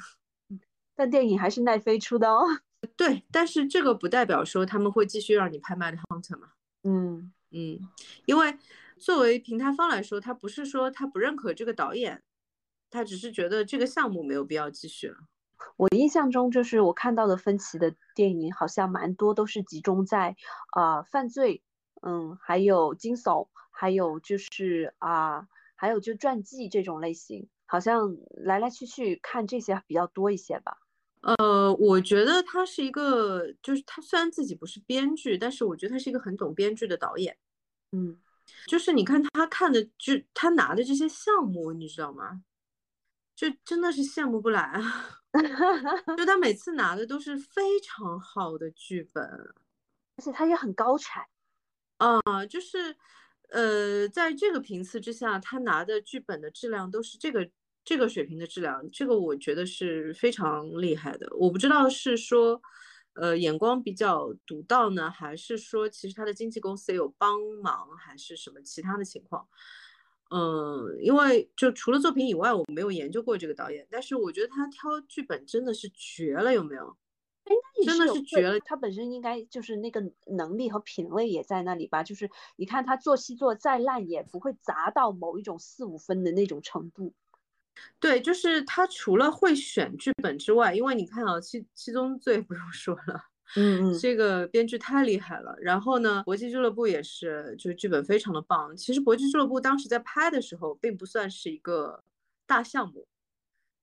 但电影还是奈飞出的哦。对，但是这个不代表说他们会继续让你拍《Mad Hunter》嘛？嗯嗯，因为作为平台方来说，他不是说他不认可这个导演，他只是觉得这个项目没有必要继续了。我印象中，就是我看到的分歧的电影，好像蛮多都是集中在啊犯罪，嗯，还有惊悚，还有就是啊，还有就传记这种类型。好像来来去去看这些比较多一些吧。呃，我觉得他是一个，就是他虽然自己不是编剧，但是我觉得他是一个很懂编剧的导演。嗯，就是你看他看的，就他拿的这些项目，你知道吗？就真的是羡慕不来啊！就他每次拿的都是非常好的剧本，而且他也很高产啊，就是。呃，在这个频次之下，他拿的剧本的质量都是这个这个水平的质量，这个我觉得是非常厉害的。我不知道是说，呃，眼光比较独到呢，还是说其实他的经纪公司也有帮忙，还是什么其他的情况？嗯，因为就除了作品以外，我没有研究过这个导演，但是我觉得他挑剧本真的是绝了，有没有？真的是绝了，他本身应该就是那个能力和品味也在那里吧。就是你看他做戏做再烂，也不会砸到某一种四五分的那种程度。对，就是他除了会选剧本之外，因为你看啊，《七七宗罪》不用说了，嗯嗯，这个编剧太厉害了。然后呢，《搏击俱乐部》也是，就是剧本非常的棒。其实《搏击俱乐部》当时在拍的时候，并不算是一个大项目。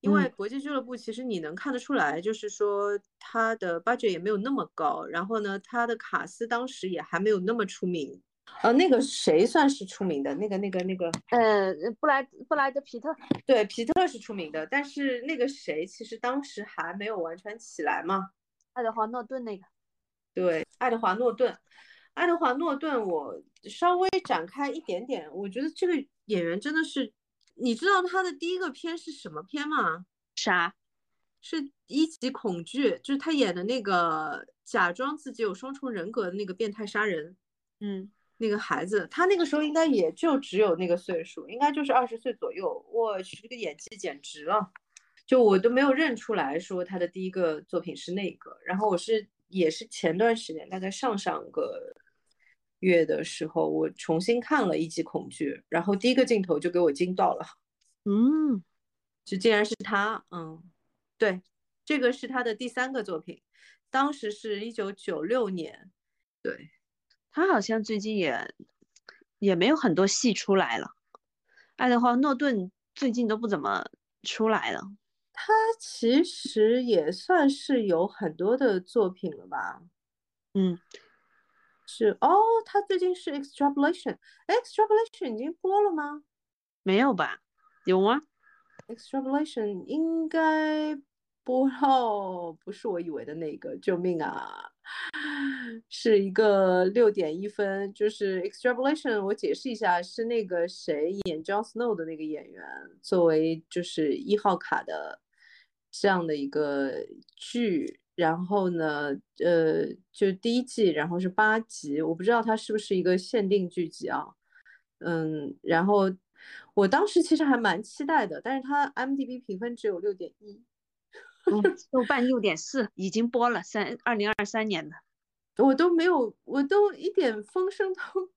因为国际俱乐部其实你能看得出来，就是说它的 budget 也没有那么高，然后呢，它的卡斯当时也还没有那么出名。呃，那个谁算是出名的？那个、那个、那个，呃，布莱布莱德皮特。对，皮特是出名的，但是那个谁其实当时还没有完全起来嘛。爱德华诺顿那个。对，爱德华诺顿，爱德华诺顿，我稍微展开一点点，我觉得这个演员真的是。你知道他的第一个片是什么片吗？啥？是一级恐惧，就是他演的那个假装自己有双重人格的那个变态杀人。嗯，那个孩子，他那个时候应该也就只有那个岁数，应该就是二十岁左右。我去，这个演技简直了，就我都没有认出来说他的第一个作品是那个。然后我是也是前段时间，大概上上个。月的时候，我重新看了《一集恐惧》，然后第一个镜头就给我惊到了，嗯，就竟然是他，嗯，对，这个是他的第三个作品，当时是一九九六年，对，他好像最近也也没有很多戏出来了，爱德华诺顿最近都不怎么出来了，他其实也算是有很多的作品了吧，嗯。是哦，他最近是 extrapolation，extrapolation 已经播了吗？没有吧？有吗？extrapolation 应该播到，不是我以为的那个，救命啊！是一个六点一分，就是 extrapolation。我解释一下，是那个谁演 John Snow 的那个演员，作为就是一号卡的这样的一个剧。然后呢，呃，就第一季，然后是八集，我不知道它是不是一个限定剧集啊。嗯，然后我当时其实还蛮期待的，但是它 M D B 评分只有六点一，豆瓣六点四，已经播了三二零二三年的，我都没有，我都一点风声都。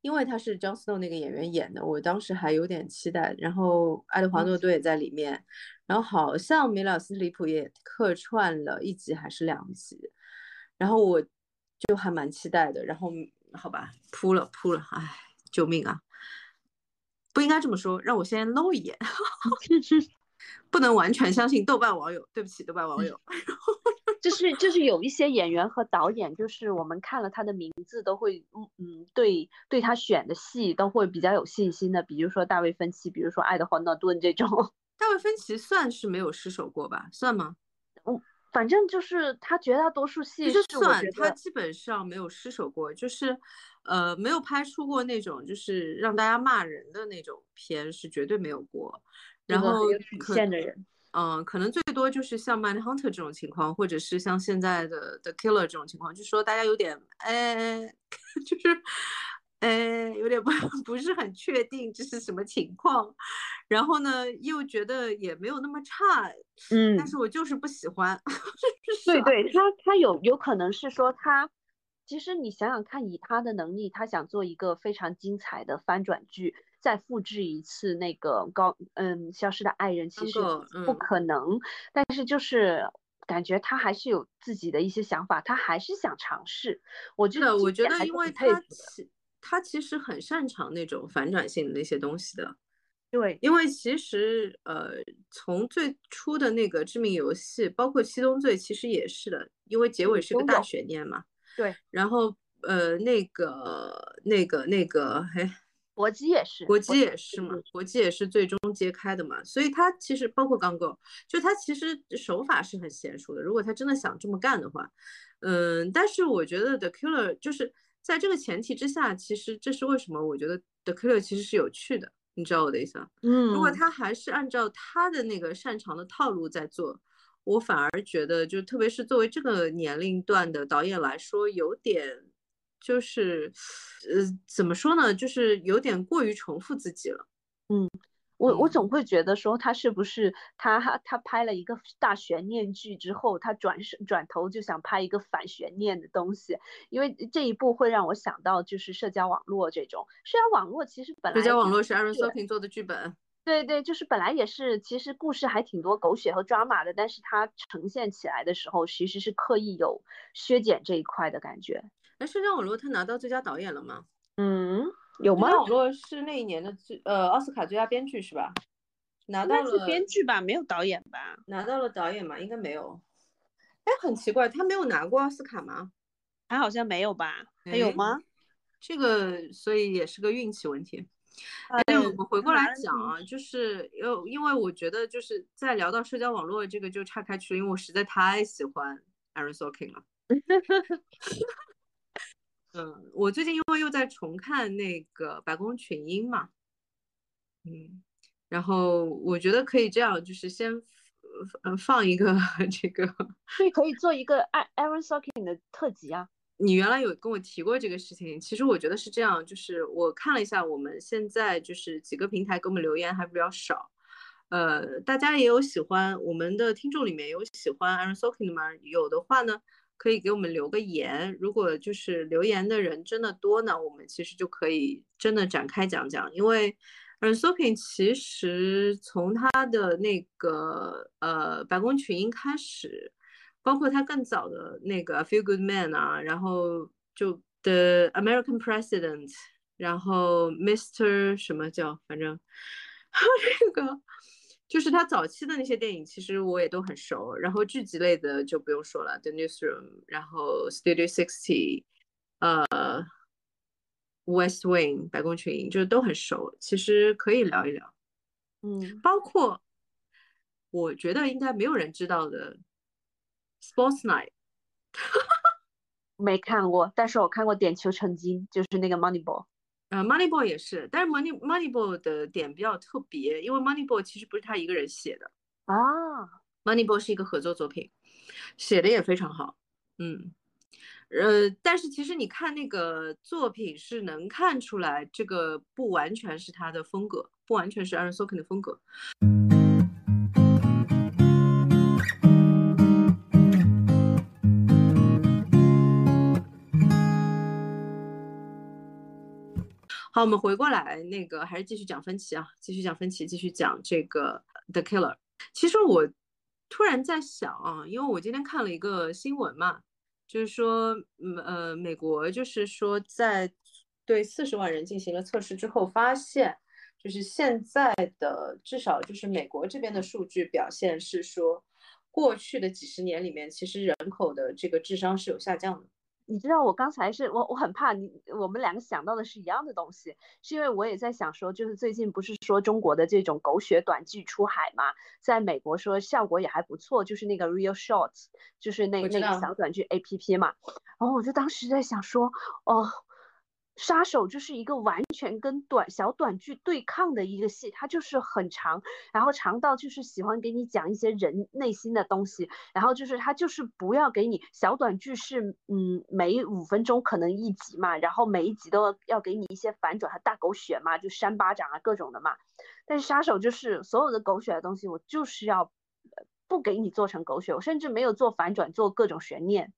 因为他是 Jon Snow 那个演员演的，我当时还有点期待。然后爱德华诺顿也在里面，然后好像梅尔斯特里普也客串了一集还是两集，然后我就还蛮期待的。然后好吧，扑了扑了，哎，救命啊！不应该这么说，让我先搂一眼，不能完全相信豆瓣网友，对不起豆瓣网友。就是就是有一些演员和导演，就是我们看了他的名字都会，嗯嗯，对对他选的戏都会比较有信心的。比如说大卫芬奇，比如说爱德华诺顿这种。大卫芬奇算是没有失手过吧？算吗？嗯，反正就是他绝大多数戏是算，他基本上没有失手过，就是呃没有拍出过那种就是让大家骂人的那种片是绝对没有过。然后有底线的人。嗯，可能最多就是像《m a n Hunter》这种情况，或者是像现在的《The Killer》这种情况，就说大家有点哎，就是哎，有点不 不是很确定这是什么情况，然后呢，又觉得也没有那么差，嗯，但是我就是不喜欢。对 对，他他有有可能是说他，其实你想想看，以他的能力，他想做一个非常精彩的翻转剧。再复制一次那个高嗯消失的爱人其实不可能，但是就是感觉他还是有自己的一些想法，他还是想尝试。我觉得我觉得因为他其他其实很擅长那种反转性的那些东西的。对，因为其实呃从最初的那个致命游戏，包括七宗罪，其实也是的，因为结尾是个大悬念嘛。对，然后呃那个那个那个哎。国际也是，搏击也是嘛，搏击也是最终揭开的嘛，所以他其实包括刚哥，就他其实手法是很娴熟的。如果他真的想这么干的话，嗯，但是我觉得 The Killer 就是在这个前提之下，其实这是为什么我觉得 The Killer 其实是有趣的，你知道我的意思吗？嗯，如果他还是按照他的那个擅长的套路在做，我反而觉得就特别是作为这个年龄段的导演来说，有点。就是，呃，怎么说呢？就是有点过于重复自己了。嗯，我我总会觉得说他是不是他他拍了一个大悬念剧之后，他转身转头就想拍一个反悬念的东西，因为这一部会让我想到就是社交网络这种。社交网络其实本来社交网络是 Aaron Sorkin 做的剧本。对对，就是本来也是，其实故事还挺多狗血和抓马的，但是它呈现起来的时候，其实是刻意有削减这一块的感觉。那社交网络他拿到最佳导演了吗？嗯，有吗？网络是那一年的最呃奥斯卡最佳编剧是吧？拿到了编剧吧，没有导演吧？拿到了导演吗？应该没有。哎，很奇怪，他没有拿过奥斯卡吗？他好像没有吧？还有吗？这个所以也是个运气问题。哎，我们回过来讲啊，就是因因为我觉得就是在聊到社交网络这个就岔开去了，因为我实在太喜欢 Aaron Sorkin 了。嗯，我最近因为又在重看那个《白宫群英》嘛，嗯，然后我觉得可以这样，就是先呃放一个这个，所以可以做一个 Aaron Sorkin 的特辑啊。你原来有跟我提过这个事情，其实我觉得是这样，就是我看了一下，我们现在就是几个平台给我们留言还比较少，呃，大家也有喜欢我们的听众里面有喜欢 Aaron Sorkin 的吗？有的话呢？可以给我们留个言，如果就是留言的人真的多呢，我们其实就可以真的展开讲讲。因为 a n s o k i n 其实从他的那个呃白宫群英开始，包括他更早的那个 A Feel Good Man 啊，然后就 The American President，然后 Mr 什么叫反正 这个。就是他早期的那些电影，其实我也都很熟。然后剧集类的就不用说了，《The Newsroom》，然后《Studio Sixty》，呃，《West Wing》白宫群英，就是都很熟。其实可以聊一聊，嗯，包括我觉得应该没有人知道的《Sports Night》，没看过，但是我看过《点球成金》，就是那个《Moneyball》。呃，Moneyball 也是，但是 Money Moneyball 的点比较特别，因为 Moneyball 其实不是他一个人写的，啊。Moneyball 是一个合作作品，写的也非常好。嗯，呃，但是其实你看那个作品是能看出来，这个不完全是他的风格，不完全是 Aaron Sorkin 的风格。好，我们回过来，那个还是继续讲分歧啊，继续讲分歧，继续讲这个 The Killer。其实我突然在想啊，因为我今天看了一个新闻嘛，就是说，嗯呃，美国就是说在对四十万人进行了测试之后，发现就是现在的至少就是美国这边的数据表现是说，过去的几十年里面，其实人口的这个智商是有下降的。你知道我刚才是我我很怕你，我们两个想到的是一样的东西，是因为我也在想说，就是最近不是说中国的这种狗血短剧出海嘛，在美国说效果也还不错，就是那个 Real Shorts，就是那那个小短剧 A P P 嘛，然后我就当时在想说，哦。杀手就是一个完全跟短小短剧对抗的一个戏，它就是很长，然后长到就是喜欢给你讲一些人内心的东西，然后就是它就是不要给你小短剧是嗯每五分钟可能一集嘛，然后每一集都要给你一些反转和大狗血嘛，就扇巴掌啊各种的嘛，但是杀手就是所有的狗血的东西我就是要不给你做成狗血，我甚至没有做反转做各种悬念，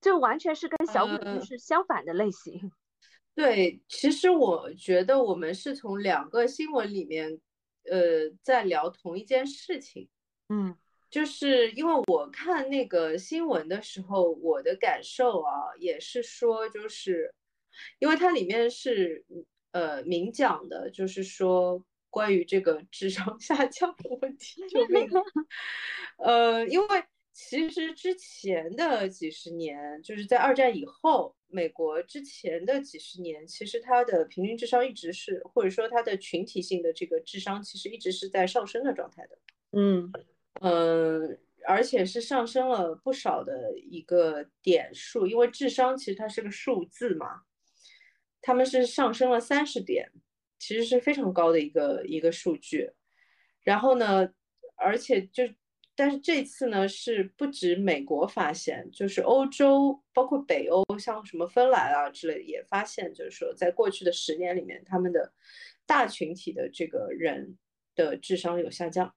就完全是跟小短剧是相反的类型。对，其实我觉得我们是从两个新闻里面，呃，在聊同一件事情。嗯，就是因为我看那个新闻的时候，我的感受啊，也是说，就是因为它里面是呃明讲的，就是说关于这个智商下降的问题，救命！呃，因为。其实之前的几十年，就是在二战以后，美国之前的几十年，其实它的平均智商一直是，或者说它的群体性的这个智商，其实一直是在上升的状态的。嗯嗯，而且是上升了不少的一个点数，因为智商其实它是个数字嘛，他们是上升了三十点，其实是非常高的一个一个数据。然后呢，而且就。但是这次呢，是不止美国发现，就是欧洲，包括北欧，像什么芬兰啊之类，也发现，就是说，在过去的十年里面，他们的大群体的这个人的智商有下降。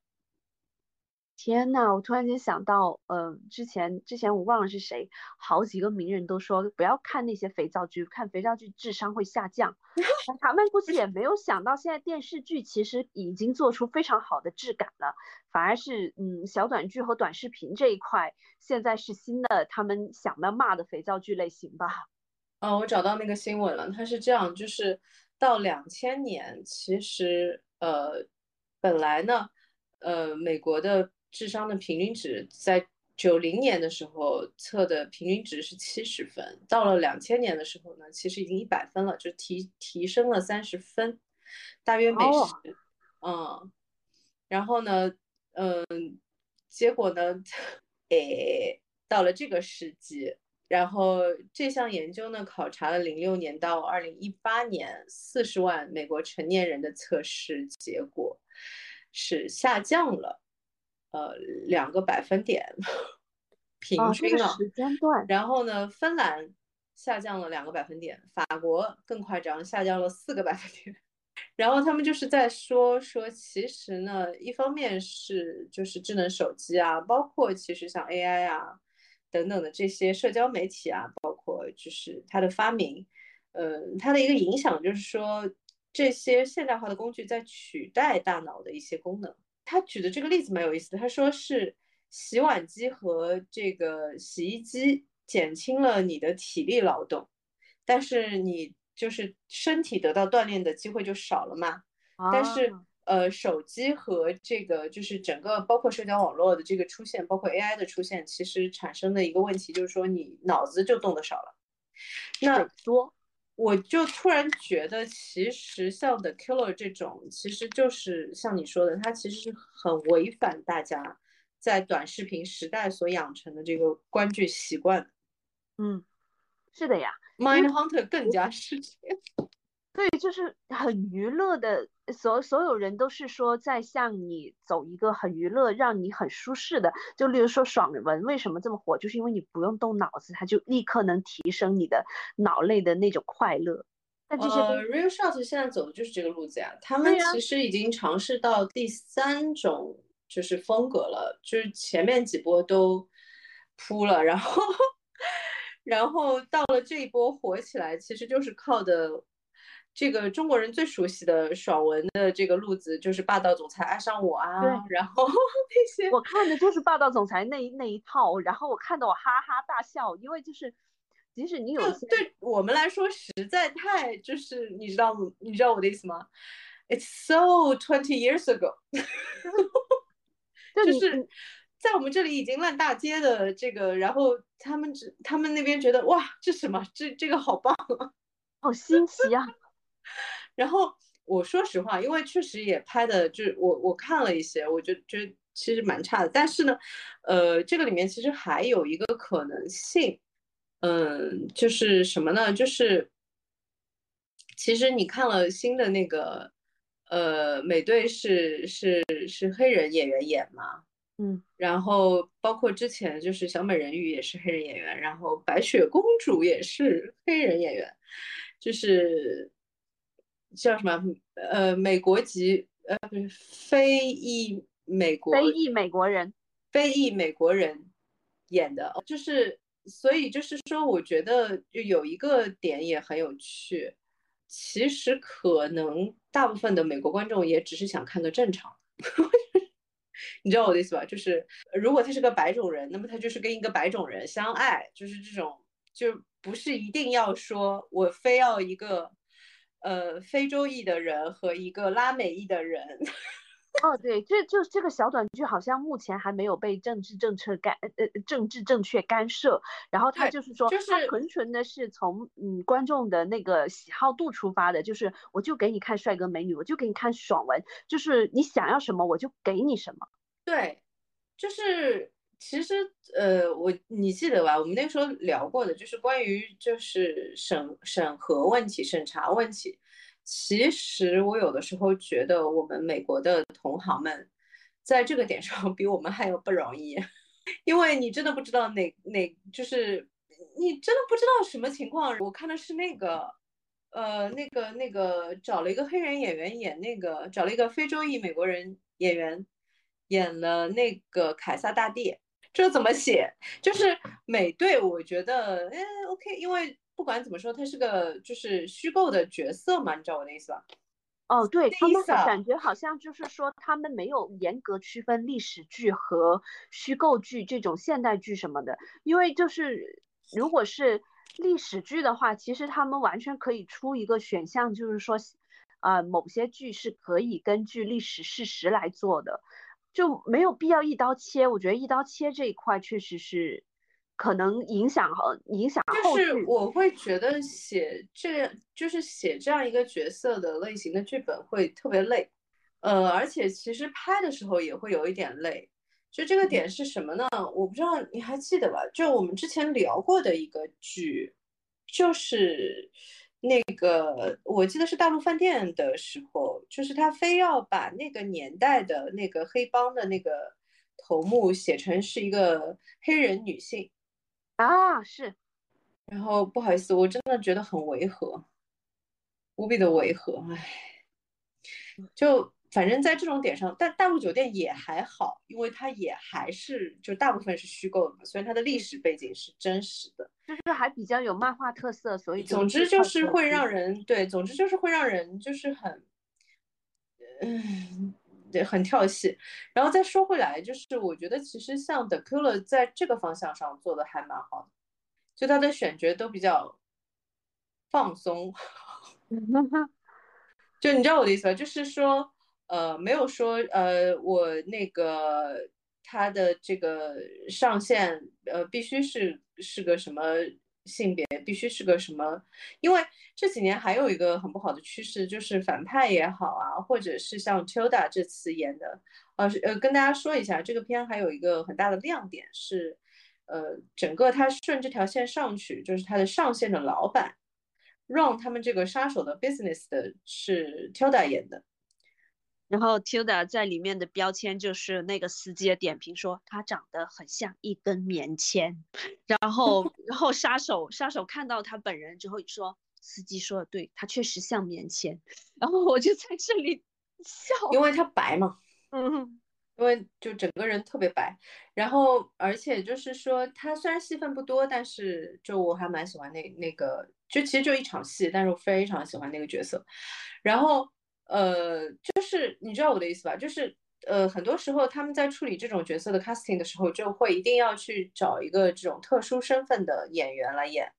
天呐，我突然间想到，呃，之前之前我忘了是谁，好几个名人都说不要看那些肥皂剧，看肥皂剧智商会下降。他们估计也 没有想到，现在电视剧其实已经做出非常好的质感了，反而是嗯小短剧和短视频这一块，现在是新的他们想要骂的肥皂剧类型吧。哦，我找到那个新闻了，它是这样，就是到两千年，其实呃本来呢，呃美国的。智商的平均值在九零年的时候测的平均值是七十分，到了两千年的时候呢，其实已经一百分了，就提提升了三十分，大约每十，嗯，然后呢，嗯，结果呢，诶，到了这个世纪，然后这项研究呢，考察了零六年到二零一八年四十万美国成年人的测试结果是下降了。呃，两个百分点，平均啊，时间段。然后呢，芬兰下降了两个百分点，法国更夸张，下降了四个百分点。然后他们就是在说说，其实呢，一方面是就是智能手机啊，包括其实像 AI 啊等等的这些社交媒体啊，包括就是它的发明，呃，它的一个影响就是说，这些现代化的工具在取代大脑的一些功能。他举的这个例子蛮有意思的，他说是洗碗机和这个洗衣机减轻了你的体力劳动，但是你就是身体得到锻炼的机会就少了嘛。但是呃，手机和这个就是整个包括社交网络的这个出现，包括 AI 的出现，其实产生的一个问题就是说你脑子就动的少了。那多。我就突然觉得，其实像 The Killer 这种，其实就是像你说的，它其实是很违反大家在短视频时代所养成的这个观剧习惯。嗯，是的呀，Mind Hunter 更加是这样。对，就是很娱乐的，所所有人都是说在向你走一个很娱乐，让你很舒适的。就例如说爽文为什么这么火，就是因为你不用动脑子，它就立刻能提升你的脑内的那种快乐。但这些呃，Real Shot 现在走的就是这个路子呀。他们其实已经尝试到第三种就是风格了，就是前面几波都扑了，然后 然后到了这一波火起来，其实就是靠的这个中国人最熟悉的爽文的这个路子，就是霸道总裁爱上我啊，然后 那些我看的就是霸道总裁那一那一套，然后我看得我哈哈大笑，因为就是即使你有对我们来说实在太就是你知道你知道我的意思吗？It's so twenty years ago，就你就是在我们这里已经烂大街的这个，然后他们只他们那边觉得哇这什么这这个好棒啊，好新奇啊！然后我说实话，因为确实也拍的，就是我我看了一些，我觉觉得其实蛮差的。但是呢，呃，这个里面其实还有一个可能性，嗯，就是什么呢？就是其实你看了新的那个，呃，美队是是是黑人演员演嘛，嗯，然后包括之前就是小美人鱼也是黑人演员，然后白雪公主也是黑人演员，就是叫什么呃美国籍呃不是非裔美国非裔美国人，非裔美国人演的，就是所以就是说，我觉得就有一个点也很有趣，其实可能大部分的美国观众也只是想看个正常。你知道我的意思吧？就是如果他是个白种人，那么他就是跟一个白种人相爱，就是这种，就不是一定要说我非要一个呃非洲裔的人和一个拉美裔的人。哦，对，这就这个小短剧好像目前还没有被政治政策干呃呃政治正确干涉，然后他就是说，就是他纯纯的是从嗯观众的那个喜好度出发的，就是我就给你看帅哥美女，我就给你看爽文，就是你想要什么我就给你什么。对，就是其实呃，我你记得吧？我们那时候聊过的，就是关于就是审审核问题、审查问题。其实我有的时候觉得，我们美国的同行们在这个点上比我们还要不容易，因为你真的不知道哪哪就是你真的不知道什么情况。我看的是那个。呃，那个那个找了一个黑人演员演那个，找了一个非洲裔美国人演员演了那个凯撒大帝，这怎么写？就是美队，我觉得，哎，OK，因为不管怎么说，他是个就是虚构的角色嘛，你知道我的意思吧？哦，对他们感觉好像就是说，他们没有严格区分历史剧和虚构剧这种现代剧什么的，因为就是如果是历史剧的话，其实他们完全可以出一个选项，就是说，呃，某些剧是可以根据历史事实来做的，就没有必要一刀切。我觉得一刀切这一块确实是可能影响和影响后就。是我会觉得写这就是写这样一个角色的类型的剧本会特别累，呃，而且其实拍的时候也会有一点累。就这个点是什么呢？我不知道你还记得吧？就我们之前聊过的一个剧，就是那个我记得是大陆饭店的时候，就是他非要把那个年代的那个黑帮的那个头目写成是一个黑人女性。啊，是然后不好意思，我真的觉得很违和，无比的违和，唉，就反正在这种点上，但大陆酒店也还好，因为它也还是就大部分是虚构的嘛，虽然它的历史背景是真实的。就是还比较有漫画特色，所以总之就是会让人对，总之就是会让人就是很，嗯，对，很跳戏。然后再说回来，就是我觉得其实像 The Killer 在这个方向上做的还蛮好的，就他的选角都比较放松。就你知道我的意思吧？就是说，呃，没有说，呃，我那个他的这个上限，呃，必须是是个什么性别，必须是个什么？因为这几年还有一个很不好的趋势，就是反派也好啊，或者是像 Tilda 这次演的，呃呃，跟大家说一下，这个片还有一个很大的亮点是，呃，整个他顺这条线上去，就是他的上线的老板。run 他们这个杀手的 business 的是 Tilda 演的。然后 Tilda 在里面的标签就是那个司机的点评说他长得很像一根棉签，然后 然后杀手杀手看到他本人之后说司机说的对，他确实像棉签，然后我就在这里 笑，因为他白嘛，嗯，因为就整个人特别白，然后而且就是说他虽然戏份不多，但是就我还蛮喜欢那那个，就其实就一场戏，但是我非常喜欢那个角色，然后。呃，就是你知道我的意思吧？就是呃，很多时候他们在处理这种角色的 casting 的时候，就会一定要去找一个这种特殊身份的演员来演，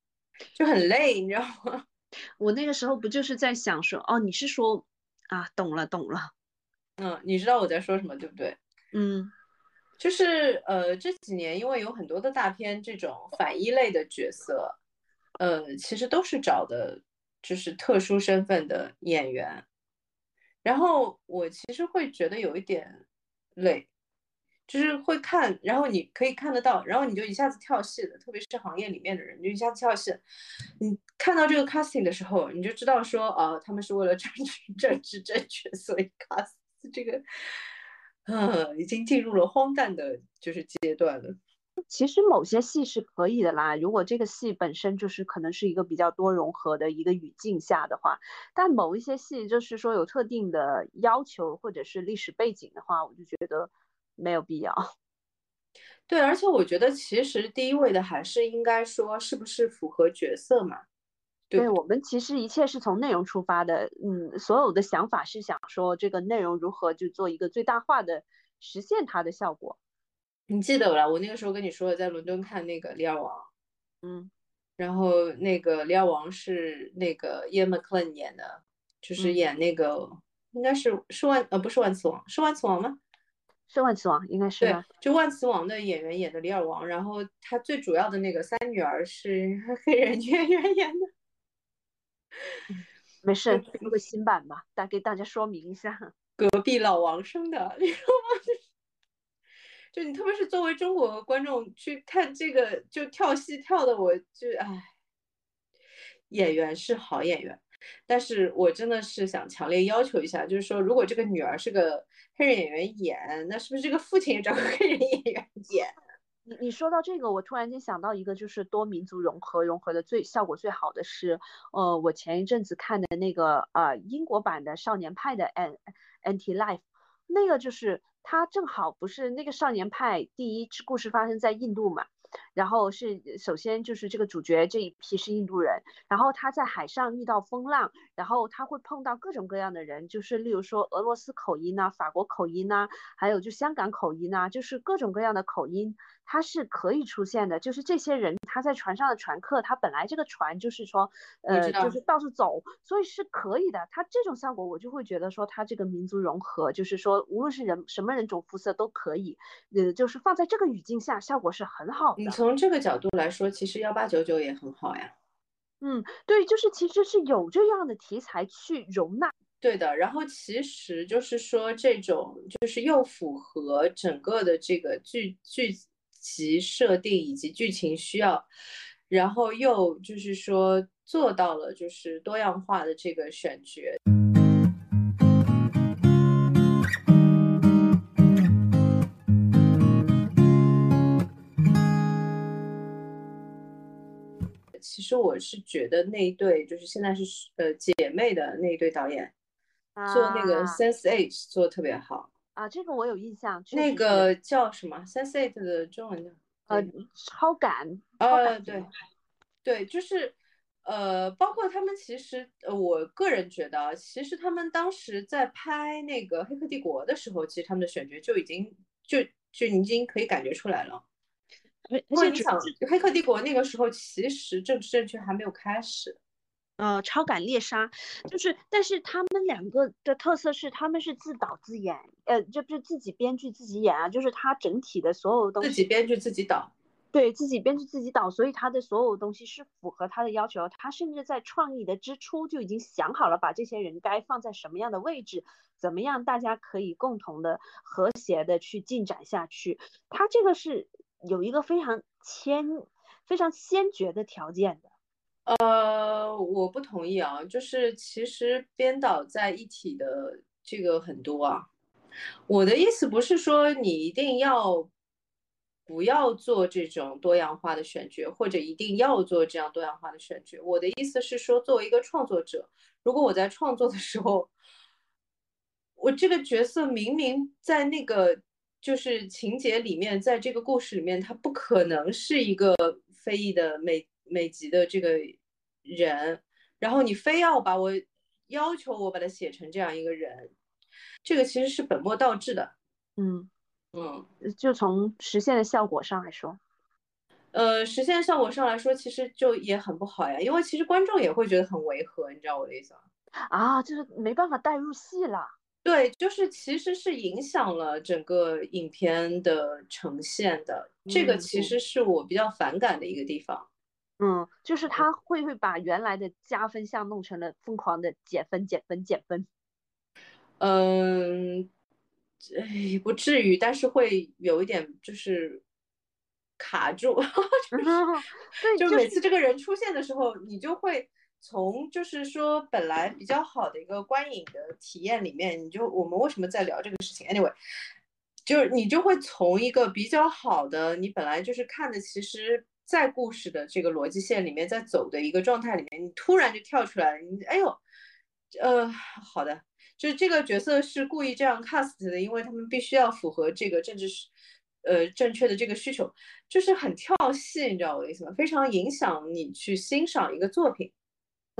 就很累，你知道吗？我那个时候不就是在想说，哦，你是说啊，懂了，懂了，嗯，你知道我在说什么，对不对？嗯，就是呃，这几年因为有很多的大片这种反一类的角色，呃，其实都是找的就是特殊身份的演员。然后我其实会觉得有一点累，就是会看，然后你可以看得到，然后你就一下子跳戏了，特别是行业里面的人，你就一下子跳戏。你看到这个 casting 的时候，你就知道说，啊，他们是为了政治政治正确，所以 cast 这个，嗯，已经进入了荒诞的，就是阶段了。其实某些戏是可以的啦，如果这个戏本身就是可能是一个比较多融合的一个语境下的话，但某一些戏就是说有特定的要求或者是历史背景的话，我就觉得没有必要。对，而且我觉得其实第一位的还是应该说是不是符合角色嘛？对我们其实一切是从内容出发的，嗯，所有的想法是想说这个内容如何就做一个最大化的实现它的效果。你记得了？我那个时候跟你说，在伦敦看那个《李尔王》，嗯，然后那个《李尔王》是那个 Ian McKellen 演的，就是演那个应该是是万呃不是万磁王，是万磁王吗？是万磁王，应该是对，就万磁王的演员演的李尔王，然后他最主要的那个三女儿是黑人演员演的。没事，录个新版吧，大给大家说明一下，隔壁老王生的，你知道吗？就你，特别是作为中国观众去看这个，就跳戏跳的，我就唉，演员是好演员，但是我真的是想强烈要求一下，就是说，如果这个女儿是个黑人演员演，那是不是这个父亲也找个黑人演员演？你你说到这个，我突然间想到一个，就是多民族融合融合的最效果最好的是，呃，我前一阵子看的那个呃英国版的少年派的 N Anti Life，那个就是。他正好不是那个少年派，第一故事发生在印度嘛，然后是首先就是这个主角这一批是印度人，然后他在海上遇到风浪，然后他会碰到各种各样的人，就是例如说俄罗斯口音呐、法国口音呐，还有就香港口音呐，就是各种各样的口音。它是可以出现的，就是这些人他在船上的船客，他本来这个船就是说，呃，就是到处走，所以是可以的。他这种效果，我就会觉得说，他这个民族融合，就是说，无论是人什么人种肤色都可以，呃，就是放在这个语境下，效果是很好的。你从这个角度来说，其实幺八九九也很好呀。嗯，对，就是其实是有这样的题材去容纳。对的，然后其实就是说，这种就是又符合整个的这个剧剧。集设定以及剧情需要，然后又就是说做到了就是多样化的这个选角。其实我是觉得那一对就是现在是呃姐妹的那一对导演做那个 Sense Eight 做的特别好。啊，这个我有印象。那个叫什么？Sense8 的中文叫呃，超感。呃，对，对，就是呃，包括他们其实，呃，我个人觉得，其实他们当时在拍那个《黑客帝国》的时候，其实他们的选角就已经就就已经可以感觉出来了。而且你想，《黑客帝国》那个时候其实政治正确还没有开始。呃，超感猎杀就是，但是他们两个的特色是，他们是自导自演，呃，就不是自己编剧自己演啊，就是他整体的所有东西自己编剧自己导，对自己编剧自己导，所以他的所有东西是符合他的要求。他甚至在创意的之初就已经想好了，把这些人该放在什么样的位置，怎么样大家可以共同的和谐的去进展下去。他这个是有一个非常先非常先决的条件的。呃，我不同意啊，就是其实编导在一体的这个很多啊。我的意思不是说你一定要不要做这种多样化的选角，或者一定要做这样多样化的选角。我的意思是说，作为一个创作者，如果我在创作的时候，我这个角色明明在那个就是情节里面，在这个故事里面，他不可能是一个非裔的美美籍的这个人，然后你非要把我要求我把它写成这样一个人。这个其实是本末倒置的，嗯嗯，就从实现的效果上来说，呃，实现效果上来说，其实就也很不好呀，因为其实观众也会觉得很违和，你知道我的意思吗？啊，就是没办法带入戏了。对，就是其实是影响了整个影片的呈现的，这个其实是我比较反感的一个地方。嗯，就是他会会把原来的加分项弄成了疯狂的减分、减分、减分。嗯，哎不至于，但是会有一点就是卡住，就每次这个人出现的时候，你就会从就是说本来比较好的一个观影的体验里面，你就我们为什么在聊这个事情？Anyway，就是你就会从一个比较好的，你本来就是看的，其实在故事的这个逻辑线里面在走的一个状态里面，你突然就跳出来了，你哎呦，呃，好的。就是这个角色是故意这样 cast 的，因为他们必须要符合这个政治，呃，正确的这个需求，就是很跳戏，你知道我的意思吗？非常影响你去欣赏一个作品。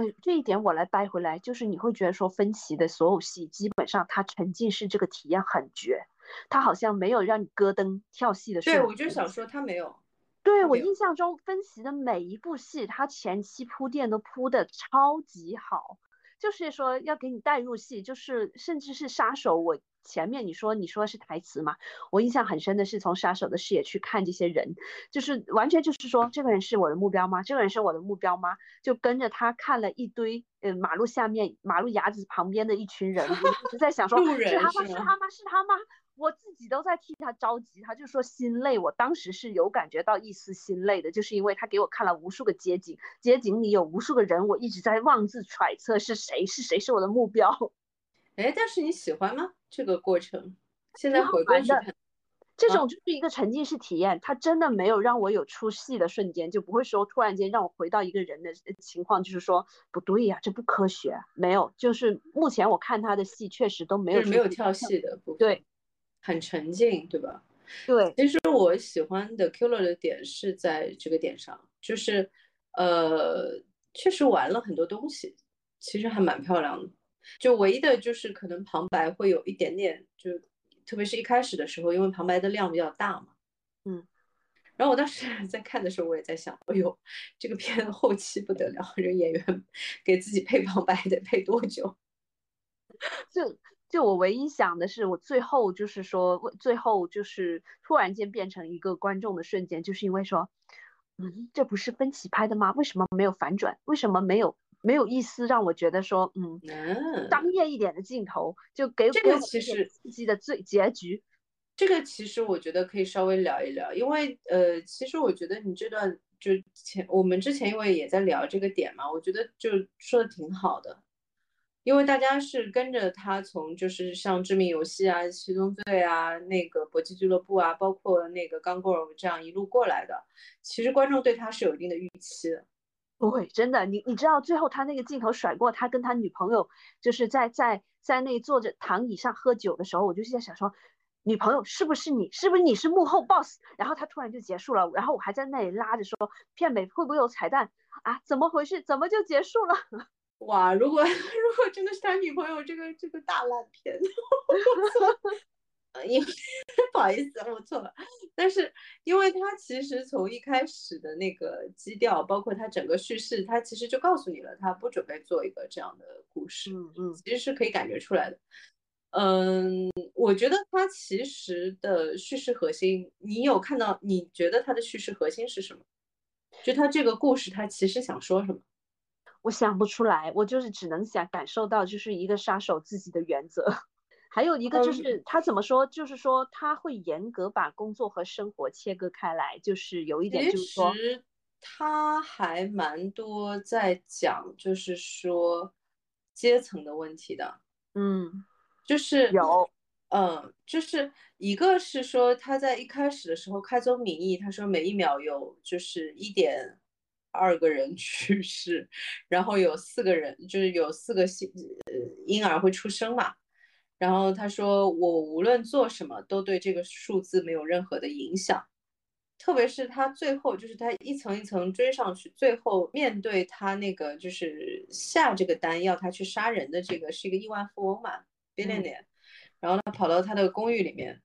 嗯，这一点我来掰回来，就是你会觉得说分歧的所有戏，基本上他沉浸式这个体验很绝，他好像没有让你咯噔跳戏的。对，我就想说他没有。对我印象中分歧的每一部戏，他前期铺垫都铺的超级好。就是说要给你带入戏，就是甚至是杀手，我前面你说你说是台词嘛，我印象很深的是从杀手的视野去看这些人，就是完全就是说这个人是我的目标吗？这个人是我的目标吗？就跟着他看了一堆，呃，马路下面马路牙子旁边的一群人，一直在想说是他吗？是他吗？是他吗？我自己都在替他着急，他就说心累。我当时是有感觉到一丝心累的，就是因为他给我看了无数个街景，街景里有无数个人，我一直在妄自揣测是谁是谁是我的目标。哎，但是你喜欢吗？这个过程？现在回过去看，这种就是一个沉浸式体验，它真的没有让我有出戏的瞬间，就不会说突然间让我回到一个人的情况，就是说不对呀，这不科学。没有，就是目前我看他的戏确实都没有没有跳戏的部分。对。很沉浸，对吧？对，其实我喜欢的 Killer 的点是在这个点上，就是呃，确实玩了很多东西，其实还蛮漂亮的。就唯一的就是可能旁白会有一点点，就特别是一开始的时候，因为旁白的量比较大嘛。嗯。然后我当时在看的时候，我也在想，哎呦，这个片后期不得了，这演员给自己配旁白得配多久？就。就我唯一想的是，我最后就是说，最后就是突然间变成一个观众的瞬间，就是因为说，嗯，这不是分歧拍的吗？为什么没有反转？为什么没有没有一丝让我觉得说，嗯，商业一点的镜头，就给这个其实刺激的最结局。这个其实我觉得可以稍微聊一聊，因为呃，其实我觉得你这段就前我们之前因为也在聊这个点嘛，我觉得就说的挺好的。因为大家是跟着他从就是像致命游戏啊、七宗罪啊、那个搏击俱乐部啊，包括那个钢构这样一路过来的，其实观众对他是有一定的预期的。不会，真的，你你知道最后他那个镜头甩过他跟他女朋友，就是在在在那坐着躺椅上喝酒的时候，我就在想说，女朋友是不是你？是不是你是幕后 boss？然后他突然就结束了，然后我还在那里拉着说，片尾会不会有彩蛋啊？怎么回事？怎么就结束了？哇，如果 如果真的是他女朋友，这个这个大烂片，哈哈哈因为 不好意思，我错了。但是因为他其实从一开始的那个基调，包括他整个叙事，他其实就告诉你了，他不准备做一个这样的故事。嗯嗯，其实是可以感觉出来的。嗯，我觉得他其实的叙事核心，你有看到？你觉得他的叙事核心是什么？就他这个故事，他其实想说什么？我想不出来，我就是只能想感受到，就是一个杀手自己的原则，还有一个就是他怎么说，就是说他会严格把工作和生活切割开来，就是有一点就是说，他还蛮多在讲，就是说阶层的问题的。嗯，就是有，嗯，就是一个是说他在一开始的时候开宗明义，他说每一秒有就是一点二个人去世，然后有四个人，就是有四个新呃婴儿会出生嘛。然后他说我无论做什么都对这个数字没有任何的影响。特别是他最后，就是他一层一层追上去，最后面对他那个就是下这个单要他去杀人的这个是一个亿万富翁嘛，billionaire，然后他跑到他的公寓里面，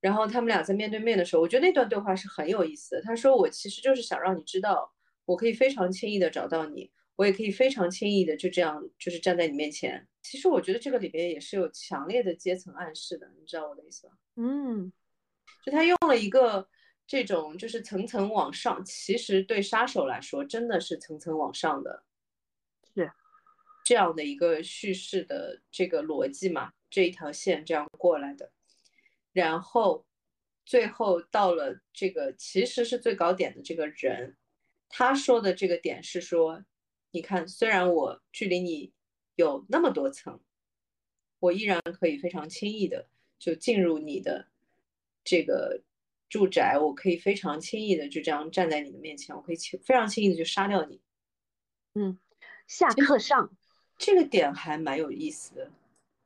然后他们俩在面对面的时候，我觉得那段对话是很有意思的。他说我其实就是想让你知道，我可以非常轻易的找到你，我也可以非常轻易的就这样就是站在你面前。其实我觉得这个里边也是有强烈的阶层暗示的，你知道我的意思吗？嗯，就他用了一个。这种就是层层往上，其实对杀手来说真的是层层往上的，是这样的一个叙事的这个逻辑嘛，这一条线这样过来的，然后最后到了这个其实是最高点的这个人，他说的这个点是说，你看，虽然我距离你有那么多层，我依然可以非常轻易的就进入你的这个。住宅，我可以非常轻易的就这样站在你的面前，我可以轻非常轻易的就杀掉你。嗯，下课上这个点还蛮有意思的。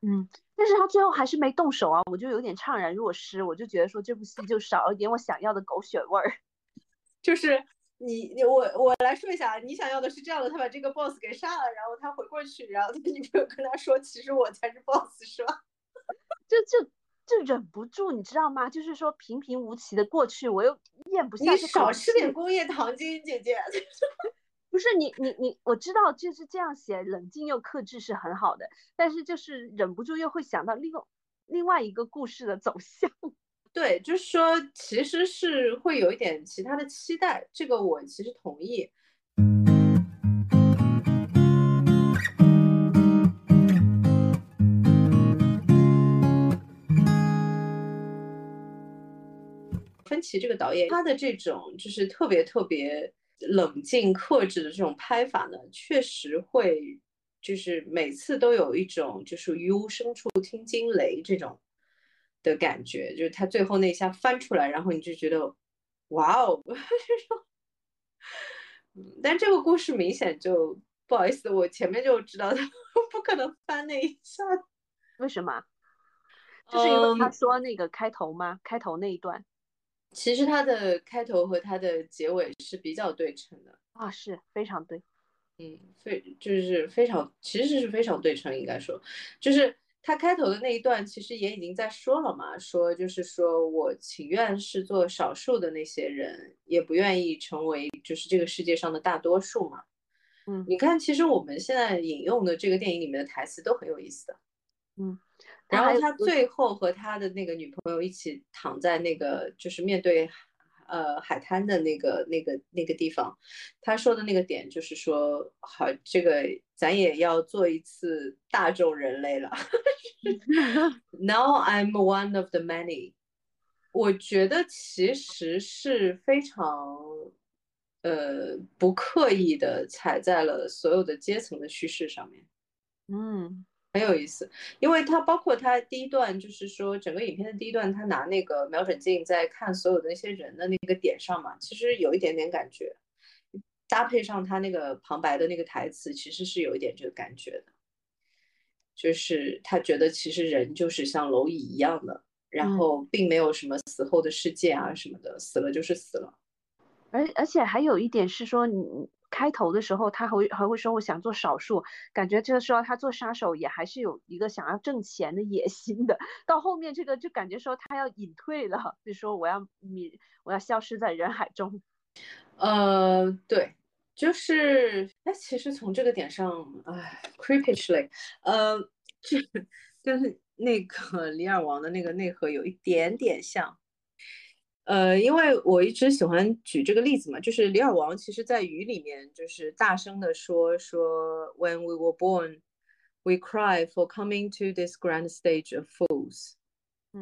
嗯，但是他最后还是没动手啊，我就有点怅然若失，我就觉得说这部戏就少了一点我想要的狗血味儿。就是你你我我来说一下，你想要的是这样的，他把这个 boss 给杀了，然后他回过去，然后他女朋友跟他说，其实我才是 boss，是吧？就就。就忍不住，你知道吗？就是说平平无奇的过去，我又咽不下。你少吃点工业糖精，姐姐。不是你你你，我知道就是这样写，冷静又克制是很好的，但是就是忍不住又会想到另另外一个故事的走向。对，就是说其实是会有一点其他的期待，这个我其实同意。芬奇这个导演，他的这种就是特别特别冷静克制的这种拍法呢，确实会就是每次都有一种就是于无声处听惊雷这种的感觉，就是他最后那一下翻出来，然后你就觉得哇哦，嗯，但这个故事明显就不好意思，我前面就知道他 不可能翻那一下，为什么？就是因为他说那个开头吗？开头那一段。其实他的开头和他的结尾是比较对称的啊，是非常对，嗯，非就是非常，其实是非常对称，应该说，就是它开头的那一段，其实也已经在说了嘛，说就是说我情愿是做少数的那些人，也不愿意成为就是这个世界上的大多数嘛，嗯，你看，其实我们现在引用的这个电影里面的台词都很有意思的，嗯。然后他最后和他的那个女朋友一起躺在那个就是面对，呃海滩的那个那个那个地方，他说的那个点就是说，好，这个咱也要做一次大众人类了。Now I'm one of the many。我觉得其实是非常，呃，不刻意的踩在了所有的阶层的叙事上面。嗯。很有意思，因为他包括他第一段，就是说整个影片的第一段，他拿那个瞄准镜在看所有的那些人的那个点上嘛，其实有一点点感觉，搭配上他那个旁白的那个台词，其实是有一点这个感觉的，就是他觉得其实人就是像蝼蚁一样的，然后并没有什么死后的世界啊什么的，死了就是死了，而而且还有一点是说你。开头的时候，他还会还会说我想做少数，感觉这个时候他做杀手也还是有一个想要挣钱的野心的。到后面这个就感觉说他要隐退了，就说我要你我要消失在人海中。呃，对，就是哎，其实从这个点上，哎，creepishly，呃，这 跟那个李尔王的那个内核有一点点像。呃，因为我一直喜欢举这个例子嘛，就是李尔王其实在雨里面就是大声的说说，When we were born, we cry for coming to this grand stage of fools，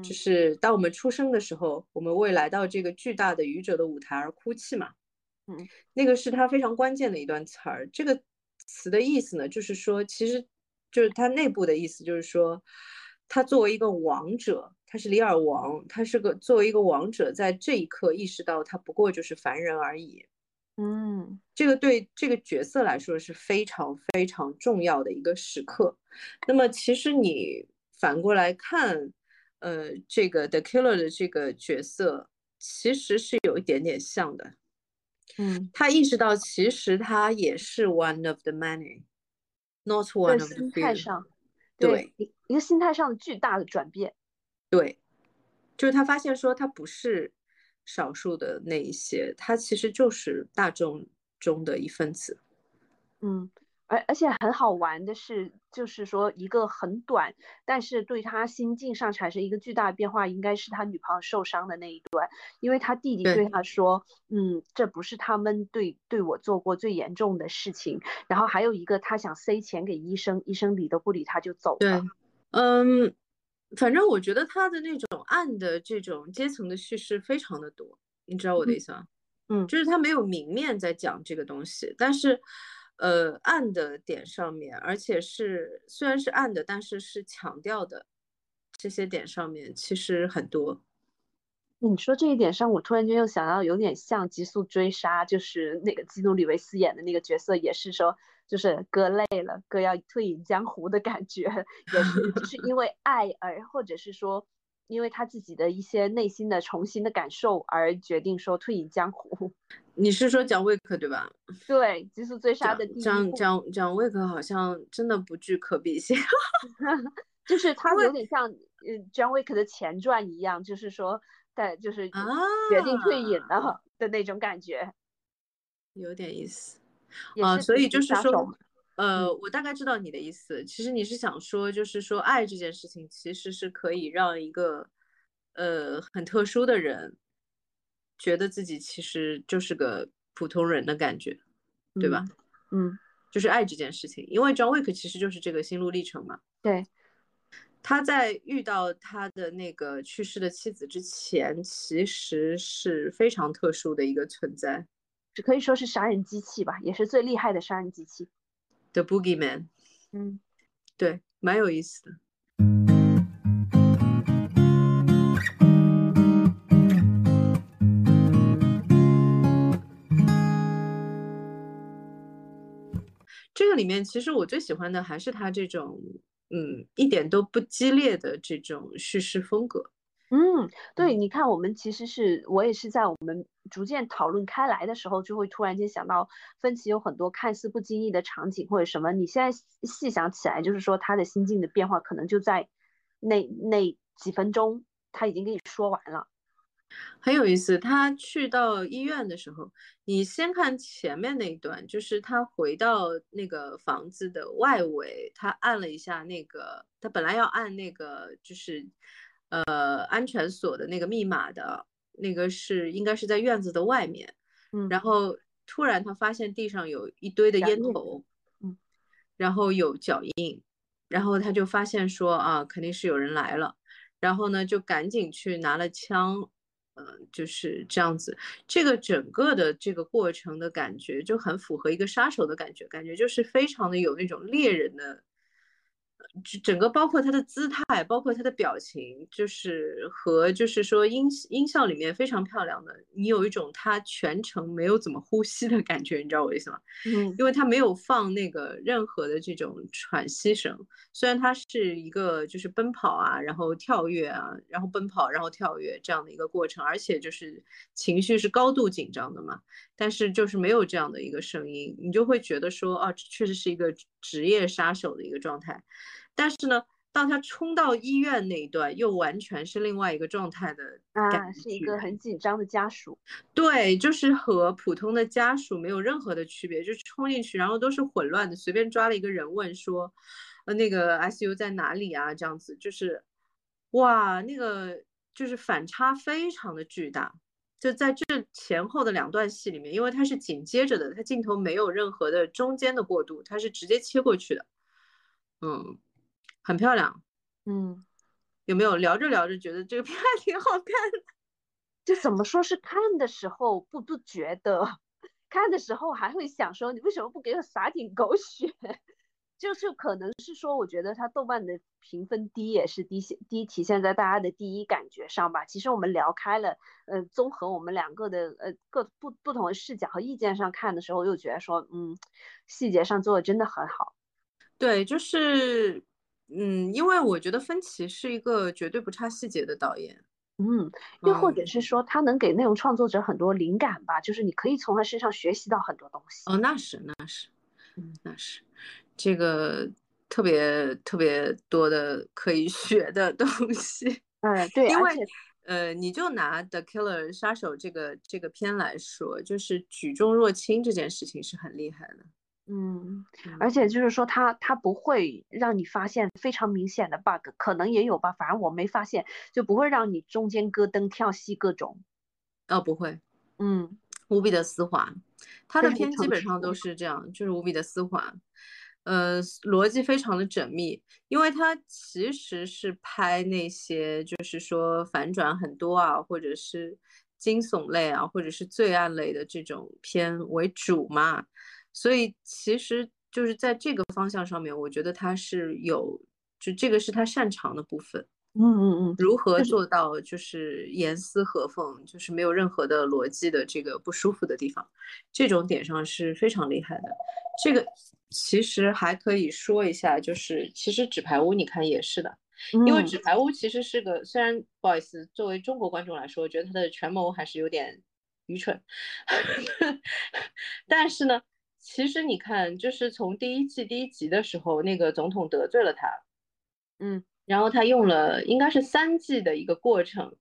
就是当我们出生的时候，我们为来到这个巨大的愚者的舞台而哭泣嘛。嗯，那个是他非常关键的一段词儿。这个词的意思呢，就是说，其实就是他内部的意思，就是说，他作为一个王者，他是李尔王，他是个作为一个王者，在这一刻意识到他不过就是凡人而已。嗯，这个对这个角色来说是非常非常重要的一个时刻。那么，其实你反过来看，呃，这个 The Killer 的这个角色，其实是有一点点像的。嗯，他意识到其实他也是 one of the many，not one of the few。心态上，对一一个心态上的巨大的转变。对，就是他发现说他不是。少数的那一些，他其实就是大众中的一份子。嗯，而而且很好玩的是，就是说一个很短，但是对他心境上产生一个巨大的变化，应该是他女朋友受伤的那一段，因为他弟弟对他说：“嗯，这不是他们对对我做过最严重的事情。”然后还有一个，他想塞钱给医生，医生理都不理他，就走了。对，嗯。反正我觉得他的那种暗的这种阶层的叙事非常的多，你知道我的意思吗？嗯，就是他没有明面在讲这个东西，但是，呃，暗的点上面，而且是虽然是暗的，但是是强调的这些点上面其实很多。你说这一点上，我突然间又想到，有点像《极速追杀》，就是那个基努里维斯演的那个角色，也是说。就是哥累了，哥要退隐江湖的感觉，也是就是因为爱而，或者是说，因为他自己的一些内心的重新的感受而决定说退隐江湖。你是说蒋卫克对吧？对，极速追杀的第一蒋蒋蒋卫克好像真的不具可比性 就是他有点像嗯 John Wick 的前传一样，就是说在就是决定退隐了的那种感觉，有点意思。啊，所以就是说，呃，我大概知道你的意思。其实你是想说，就是说，爱这件事情其实是可以让一个，呃，很特殊的人，觉得自己其实就是个普通人的感觉，对吧？嗯，就是爱这件事情，因为 John Wick 其实就是这个心路历程嘛。对，他在遇到他的那个去世的妻子之前，其实是非常特殊的一个存在。只可以说是杀人机器吧，也是最厉害的杀人机器。The Boogeyman，嗯，对，蛮有意思的。这个里面，其实我最喜欢的还是他这种，嗯，一点都不激烈的这种叙事风格。嗯，对，你看，我们其实是我也是在我们逐渐讨论开来的时候，就会突然间想到，分歧有很多看似不经意的场景或者什么，你现在细想起来，就是说他的心境的变化，可能就在那那几分钟，他已经跟你说完了，很有意思。他去到医院的时候，你先看前面那一段，就是他回到那个房子的外围，他按了一下那个，他本来要按那个就是。呃，安全锁的那个密码的那个是应该是在院子的外面，嗯，然后突然他发现地上有一堆的烟头，嗯，然后有脚印，然后他就发现说啊，肯定是有人来了，然后呢就赶紧去拿了枪，嗯，就是这样子，这个整个的这个过程的感觉就很符合一个杀手的感觉，感觉就是非常的有那种猎人的。整个包括他的姿态，包括他的表情，就是和就是说音音效里面非常漂亮的，你有一种他全程没有怎么呼吸的感觉，你知道我意思吗？嗯，因为他没有放那个任何的这种喘息声，虽然他是一个就是奔跑啊，然后跳跃啊，然后奔跑，然后跳跃这样的一个过程，而且就是情绪是高度紧张的嘛，但是就是没有这样的一个声音，你就会觉得说，啊，确实是一个职业杀手的一个状态。但是呢，当他冲到医院那一段，又完全是另外一个状态的啊，是一个很紧张的家属。对，就是和普通的家属没有任何的区别，就冲进去，然后都是混乱的，随便抓了一个人问说，呃，那个 ICU 在哪里啊？这样子就是，哇，那个就是反差非常的巨大。就在这前后的两段戏里面，因为它是紧接着的，它镜头没有任何的中间的过渡，它是直接切过去的，嗯。很漂亮，嗯，有没有聊着聊着觉得这个片还挺好看的？就怎么说是看的时候不不觉得，看的时候还会想说，你为什么不给我撒点狗血？就是可能是说，我觉得它豆瓣的评分低也是低低体现在大家的第一感觉上吧。其实我们聊开了，呃，综合我们两个的呃各不不同的视角和意见上看的时候，又觉得说，嗯，细节上做的真的很好。对，就是，嗯，因为我觉得芬奇是一个绝对不差细节的导演。嗯，又或者是说，他能给内容创作者很多灵感吧，就是你可以从他身上学习到很多东西。哦，那是，那是，嗯，那是。这个特别特别多的可以 学的东西，嗯，对，因为呃，你就拿《The Killer》杀手这个这个片来说，就是举重若轻这件事情是很厉害的，嗯，而且就是说他他不会让你发现非常明显的 bug，可能也有吧，反正我没发现，就不会让你中间咯噔跳戏各种，哦，不会，嗯，无比的丝滑，他的片基本上都是这样，就是无比的丝滑。呃，逻辑非常的缜密，因为它其实是拍那些就是说反转很多啊，或者是惊悚类啊，或者是罪案类的这种片为主嘛，所以其实就是在这个方向上面，我觉得他是有，就这个是他擅长的部分。嗯嗯嗯，如何做到就是严丝合缝，就是没有任何的逻辑的这个不舒服的地方，这种点上是非常厉害的。这个。其实还可以说一下，就是其实纸牌屋，你看也是的，因为纸牌屋其实是个，虽然不好意思，作为中国观众来说，我觉得他的权谋还是有点愚蠢，但是呢，其实你看，就是从第一季第一集的时候，那个总统得罪了他，嗯，然后他用了应该是三季的一个过程，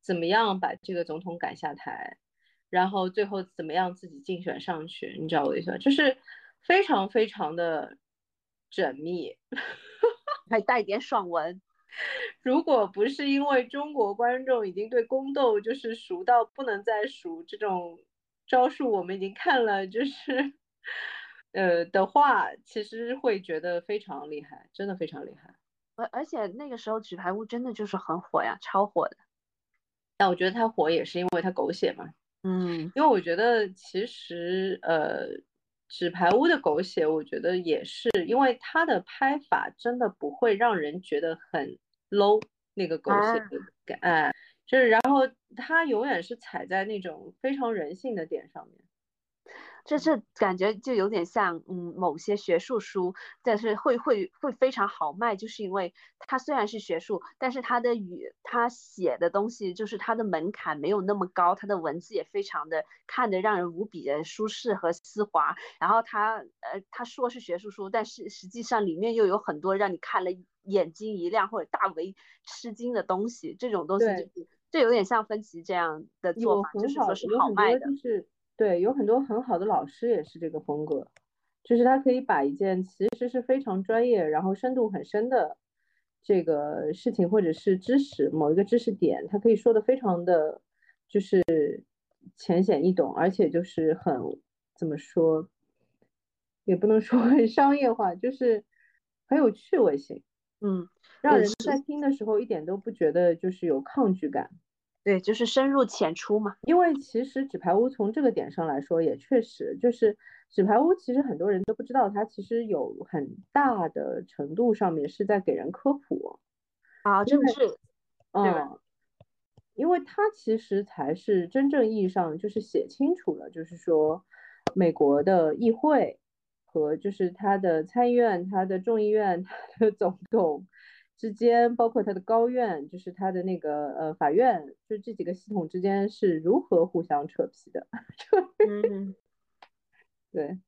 怎么样把这个总统赶下台，然后最后怎么样自己竞选上去，你知道我意思就是。非常非常的缜密，还带点爽文。如果不是因为中国观众已经对宫斗就是熟到不能再熟，这种招数我们已经看了，就是 呃的话，其实会觉得非常厉害，真的非常厉害。而而且那个时候纸牌屋真的就是很火呀，超火的。但我觉得它火也是因为它狗血嘛。嗯，因为我觉得其实呃。纸牌屋的狗血，我觉得也是，因为它的拍法真的不会让人觉得很 low，那个狗血的感，哎，就是然后它永远是踩在那种非常人性的点上面。就是感觉就有点像，嗯，某些学术书，但是会会会非常好卖，就是因为它虽然是学术，但是它的语，它写的东西就是它的门槛没有那么高，它的文字也非常的看得让人无比的舒适和丝滑。然后它，呃，它说是学术书，但是实际上里面又有很多让你看了眼睛一亮或者大为吃惊的东西。这种东西就就有点像分歧这样的做法，就是说是好卖的。对，有很多很好的老师也是这个风格，就是他可以把一件其实是非常专业，然后深度很深的这个事情或者是知识某一个知识点，他可以说的非常的，就是浅显易懂，而且就是很怎么说，也不能说很商业化，就是很有趣味性，嗯，让人在听的时候一点都不觉得就是有抗拒感。对，就是深入浅出嘛。因为其实纸牌屋从这个点上来说，也确实就是纸牌屋，其实很多人都不知道，它其实有很大的程度上面是在给人科普啊，真的是，嗯，因为它其实才是真正意义上就是写清楚了，就是说美国的议会和就是它的参议院、它的众议院、它的总统。之间，包括他的高院，就是他的那个呃法院，就这几个系统之间是如何互相扯皮的？嗯，对，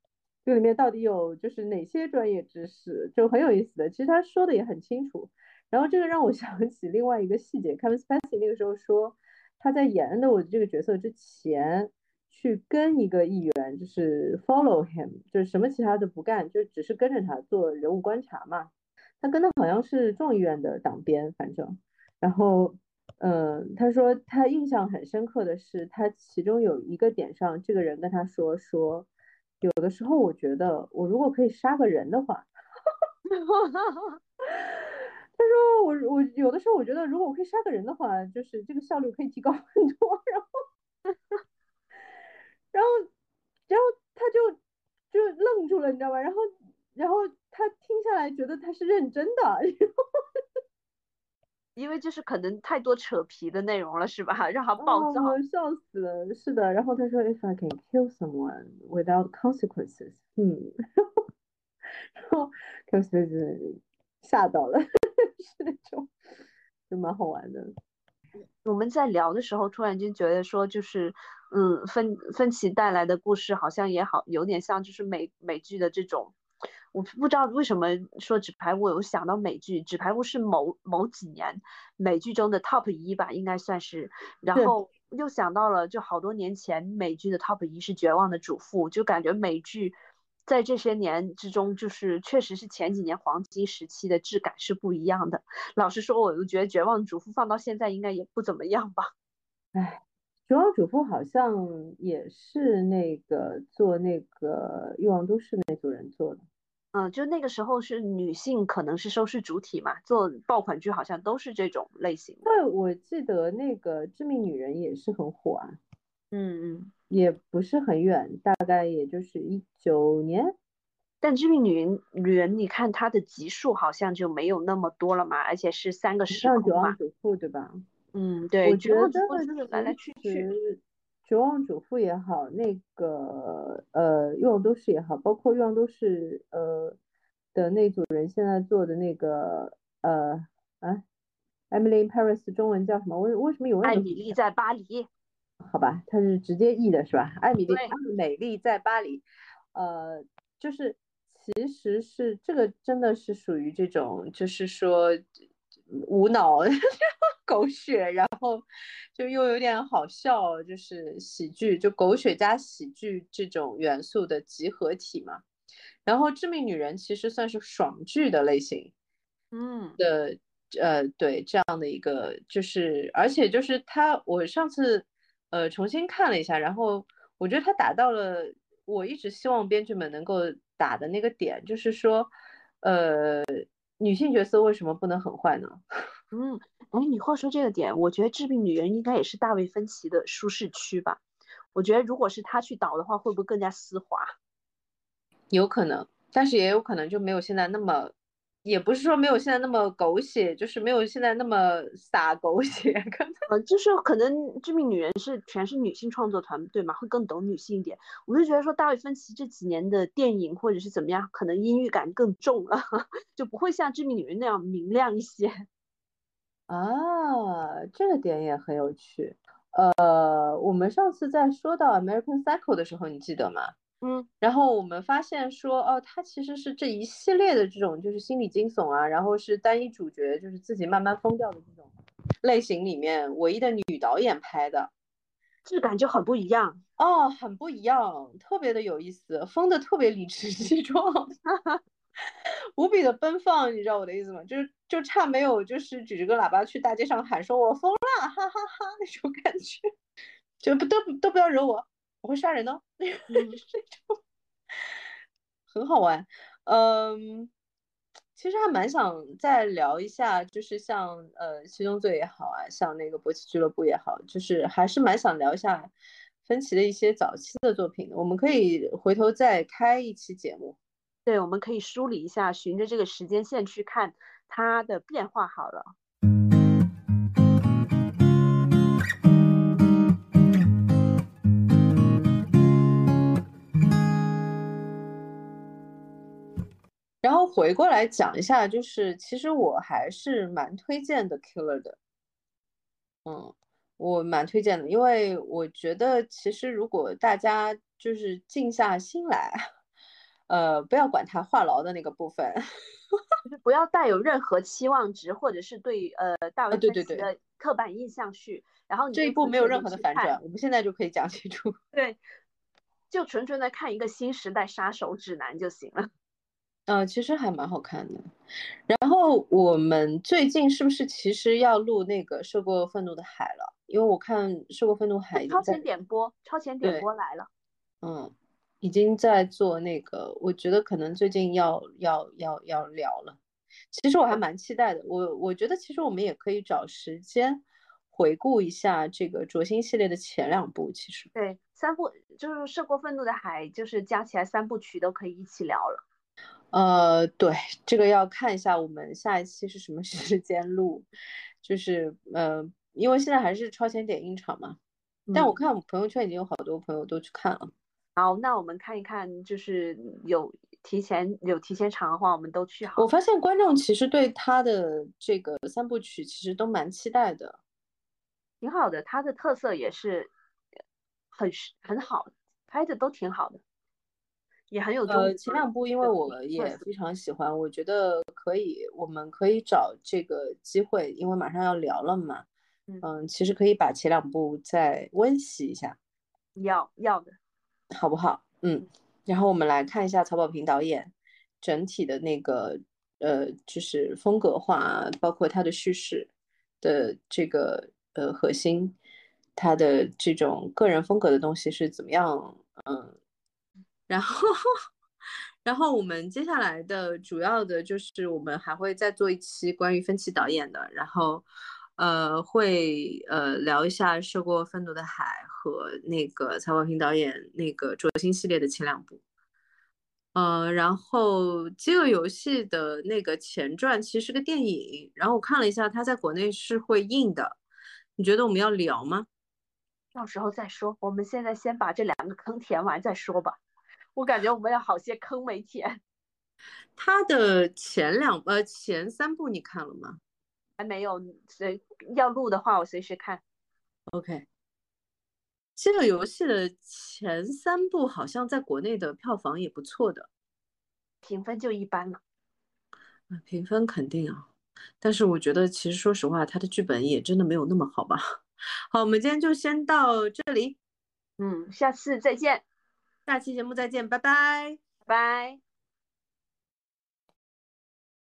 这里面到底有就是哪些专业知识，就很有意思的。其实他说的也很清楚。然后这个让我 想起另外一个细节，Kevin Spacey 那个时候说他在演 Edward 这个角色之前，去跟一个议员就是 follow him，就是什么其他的不干，就只是跟着他做人物观察嘛。他跟他好像是众议院的党鞭，反正，然后，嗯，他说他印象很深刻的是，他其中有一个点上，这个人跟他说说，有的时候我觉得我如果可以杀个人的话，他说我我有的时候我觉得如果我可以杀个人的话，就是这个效率可以提高很多，然后，然后然后他就就愣住了，你知道吧？然后然后他听下来觉得他是认真的，因为就是可能太多扯皮的内容了，是吧？让他暴躁，笑死了。是的，然后他说，If I can kill someone without consequences，嗯，然后 consequences 吓到了，是那种，就蛮好玩的。我们在聊的时候，突然间觉得说，就是，嗯，分分歧带来的故事好像也好，有点像就是美美剧的这种。我不知道为什么说纸牌屋，有想到美剧，纸牌屋是某某几年美剧中的 top 一吧，应该算是。然后又想到了，就好多年前美剧的 top 一是绝望的主妇，就感觉美剧在这些年之中，就是确实是前几年黄金时期的质感是不一样的。老实说，我就觉得绝望主妇放到现在应该也不怎么样吧。哎，绝望主妇好像也是那个做那个欲望都市那组人做的。嗯，就那个时候是女性可能是收视主体嘛，做爆款剧好像都是这种类型。对，我记得那个《致命女人》也是很火啊。嗯嗯，也不是很远，大概也就是一九年。但《致命女人》女人，你看它的集数好像就没有那么多了嘛，而且是三个时空嘛。绝望主妇对吧？嗯，对。我觉得就是来来去去。绝望主妇也好，那个呃欲望都市也好，包括欲望都市呃的那组人现在做的那个呃啊，Emily in Paris 中文叫什么？为为什么永远？艾米丽在巴黎。好吧，它是直接译的是吧？艾米丽，艾美丽在巴黎。呃，就是其实是这个真的是属于这种，就是说无脑。狗血，然后就又有点好笑，就是喜剧，就狗血加喜剧这种元素的集合体嘛。然后《致命女人》其实算是爽剧的类型，嗯的，呃，对这样的一个，就是而且就是他，我上次呃重新看了一下，然后我觉得他达到了我一直希望编剧们能够打的那个点，就是说，呃，女性角色为什么不能很坏呢？嗯。哎，你话说这个点，我觉得《致命女人》应该也是大卫芬奇的舒适区吧？我觉得如果是他去导的话，会不会更加丝滑？有可能，但是也有可能就没有现在那么，也不是说没有现在那么狗血，就是没有现在那么洒狗血。可能，呃，就是可能《致命女人》是全是女性创作团队嘛，会更懂女性一点。我就觉得说，大卫芬奇这几年的电影或者是怎么样，可能阴郁感更重了，就不会像《致命女人》那样明亮一些。啊，这个点也很有趣。呃，我们上次在说到 American Psycho 的时候，你记得吗？嗯。然后我们发现说，哦，它其实是这一系列的这种就是心理惊悚啊，然后是单一主角就是自己慢慢疯掉的这种类型里面唯一的女导演拍的，质感就很不一样哦，很不一样，特别的有意思，疯的特别理直气壮。无比的奔放，你知道我的意思吗？就是就差没有，就是举着个喇叭去大街上喊说“我疯了”，哈哈哈那种感觉，就不都都不要惹我，我会杀人的，那种很好玩。嗯，其实还蛮想再聊一下，就是像呃《七宗罪》也好啊，像那个《搏击俱乐部》也好，就是还是蛮想聊一下分歧的一些早期的作品。我们可以回头再开一期节目。对，我们可以梳理一下，循着这个时间线去看它的变化。好了，然后回过来讲一下，就是其实我还是蛮推荐的《Killer》的。嗯，我蛮推荐的，因为我觉得其实如果大家就是静下心来。呃，不要管他话痨的那个部分，就是不要带有任何期望值，或者是对呃大卫芬奇的刻板印象去。然后这一部没有任何的反转，我们现在就可以讲清楚。对，就纯纯的看一个新时代杀手指南就行了。嗯，其实还蛮好看的。然后我们最近是不是其实要录那个《涉过愤怒的海》了？因为我看《涉过愤怒海》超前点播，超前点播来了。嗯。已经在做那个，我觉得可能最近要要要要聊了。其实我还蛮期待的，我我觉得其实我们也可以找时间回顾一下这个卓心系列的前两部，其实对三部就是《涉过愤怒的海》，就是加起来三部曲都可以一起聊了。呃，对，这个要看一下我们下一期是什么 时间录，就是呃，因为现在还是超前点映场嘛，但我看我朋友圈已经有好多朋友都去看了。好，那我们看一看，就是有提前有提前场的话，我们都去好。我发现观众其实对他的这个三部曲其实都蛮期待的，挺好的，他的特色也是很很好，拍的都挺好的。也很有呃，前两部因为我也非常喜欢，我觉得可以，我们可以找这个机会，因为马上要聊了嘛，嗯，其实可以把前两部再温习一下，要要的，好不好？嗯，然后我们来看一下曹保平导演整体的那个呃，就是风格化，包括他的叙事的这个呃核心，他的这种个人风格的东西是怎么样？嗯。然后，然后我们接下来的主要的就是我们还会再做一期关于分歧导演的，然后，呃，会呃聊一下《涉过愤怒的海》和那个曹保平导演那个卓星系列的前两部，呃，然后《饥饿游戏》的那个前传其实是个电影，然后我看了一下，它在国内是会映的，你觉得我们要聊吗？到时候再说，我们现在先把这两个坑填完再说吧。我感觉我们有好些坑没填。他的前两呃前三部你看了吗？还没有，随要录的话我随时看。OK。这个游戏的前三部好像在国内的票房也不错的，评分就一般了。啊，评分肯定啊，但是我觉得其实说实话，它的剧本也真的没有那么好吧。好，我们今天就先到这里。嗯，下次再见。下期节目再见，拜拜，拜。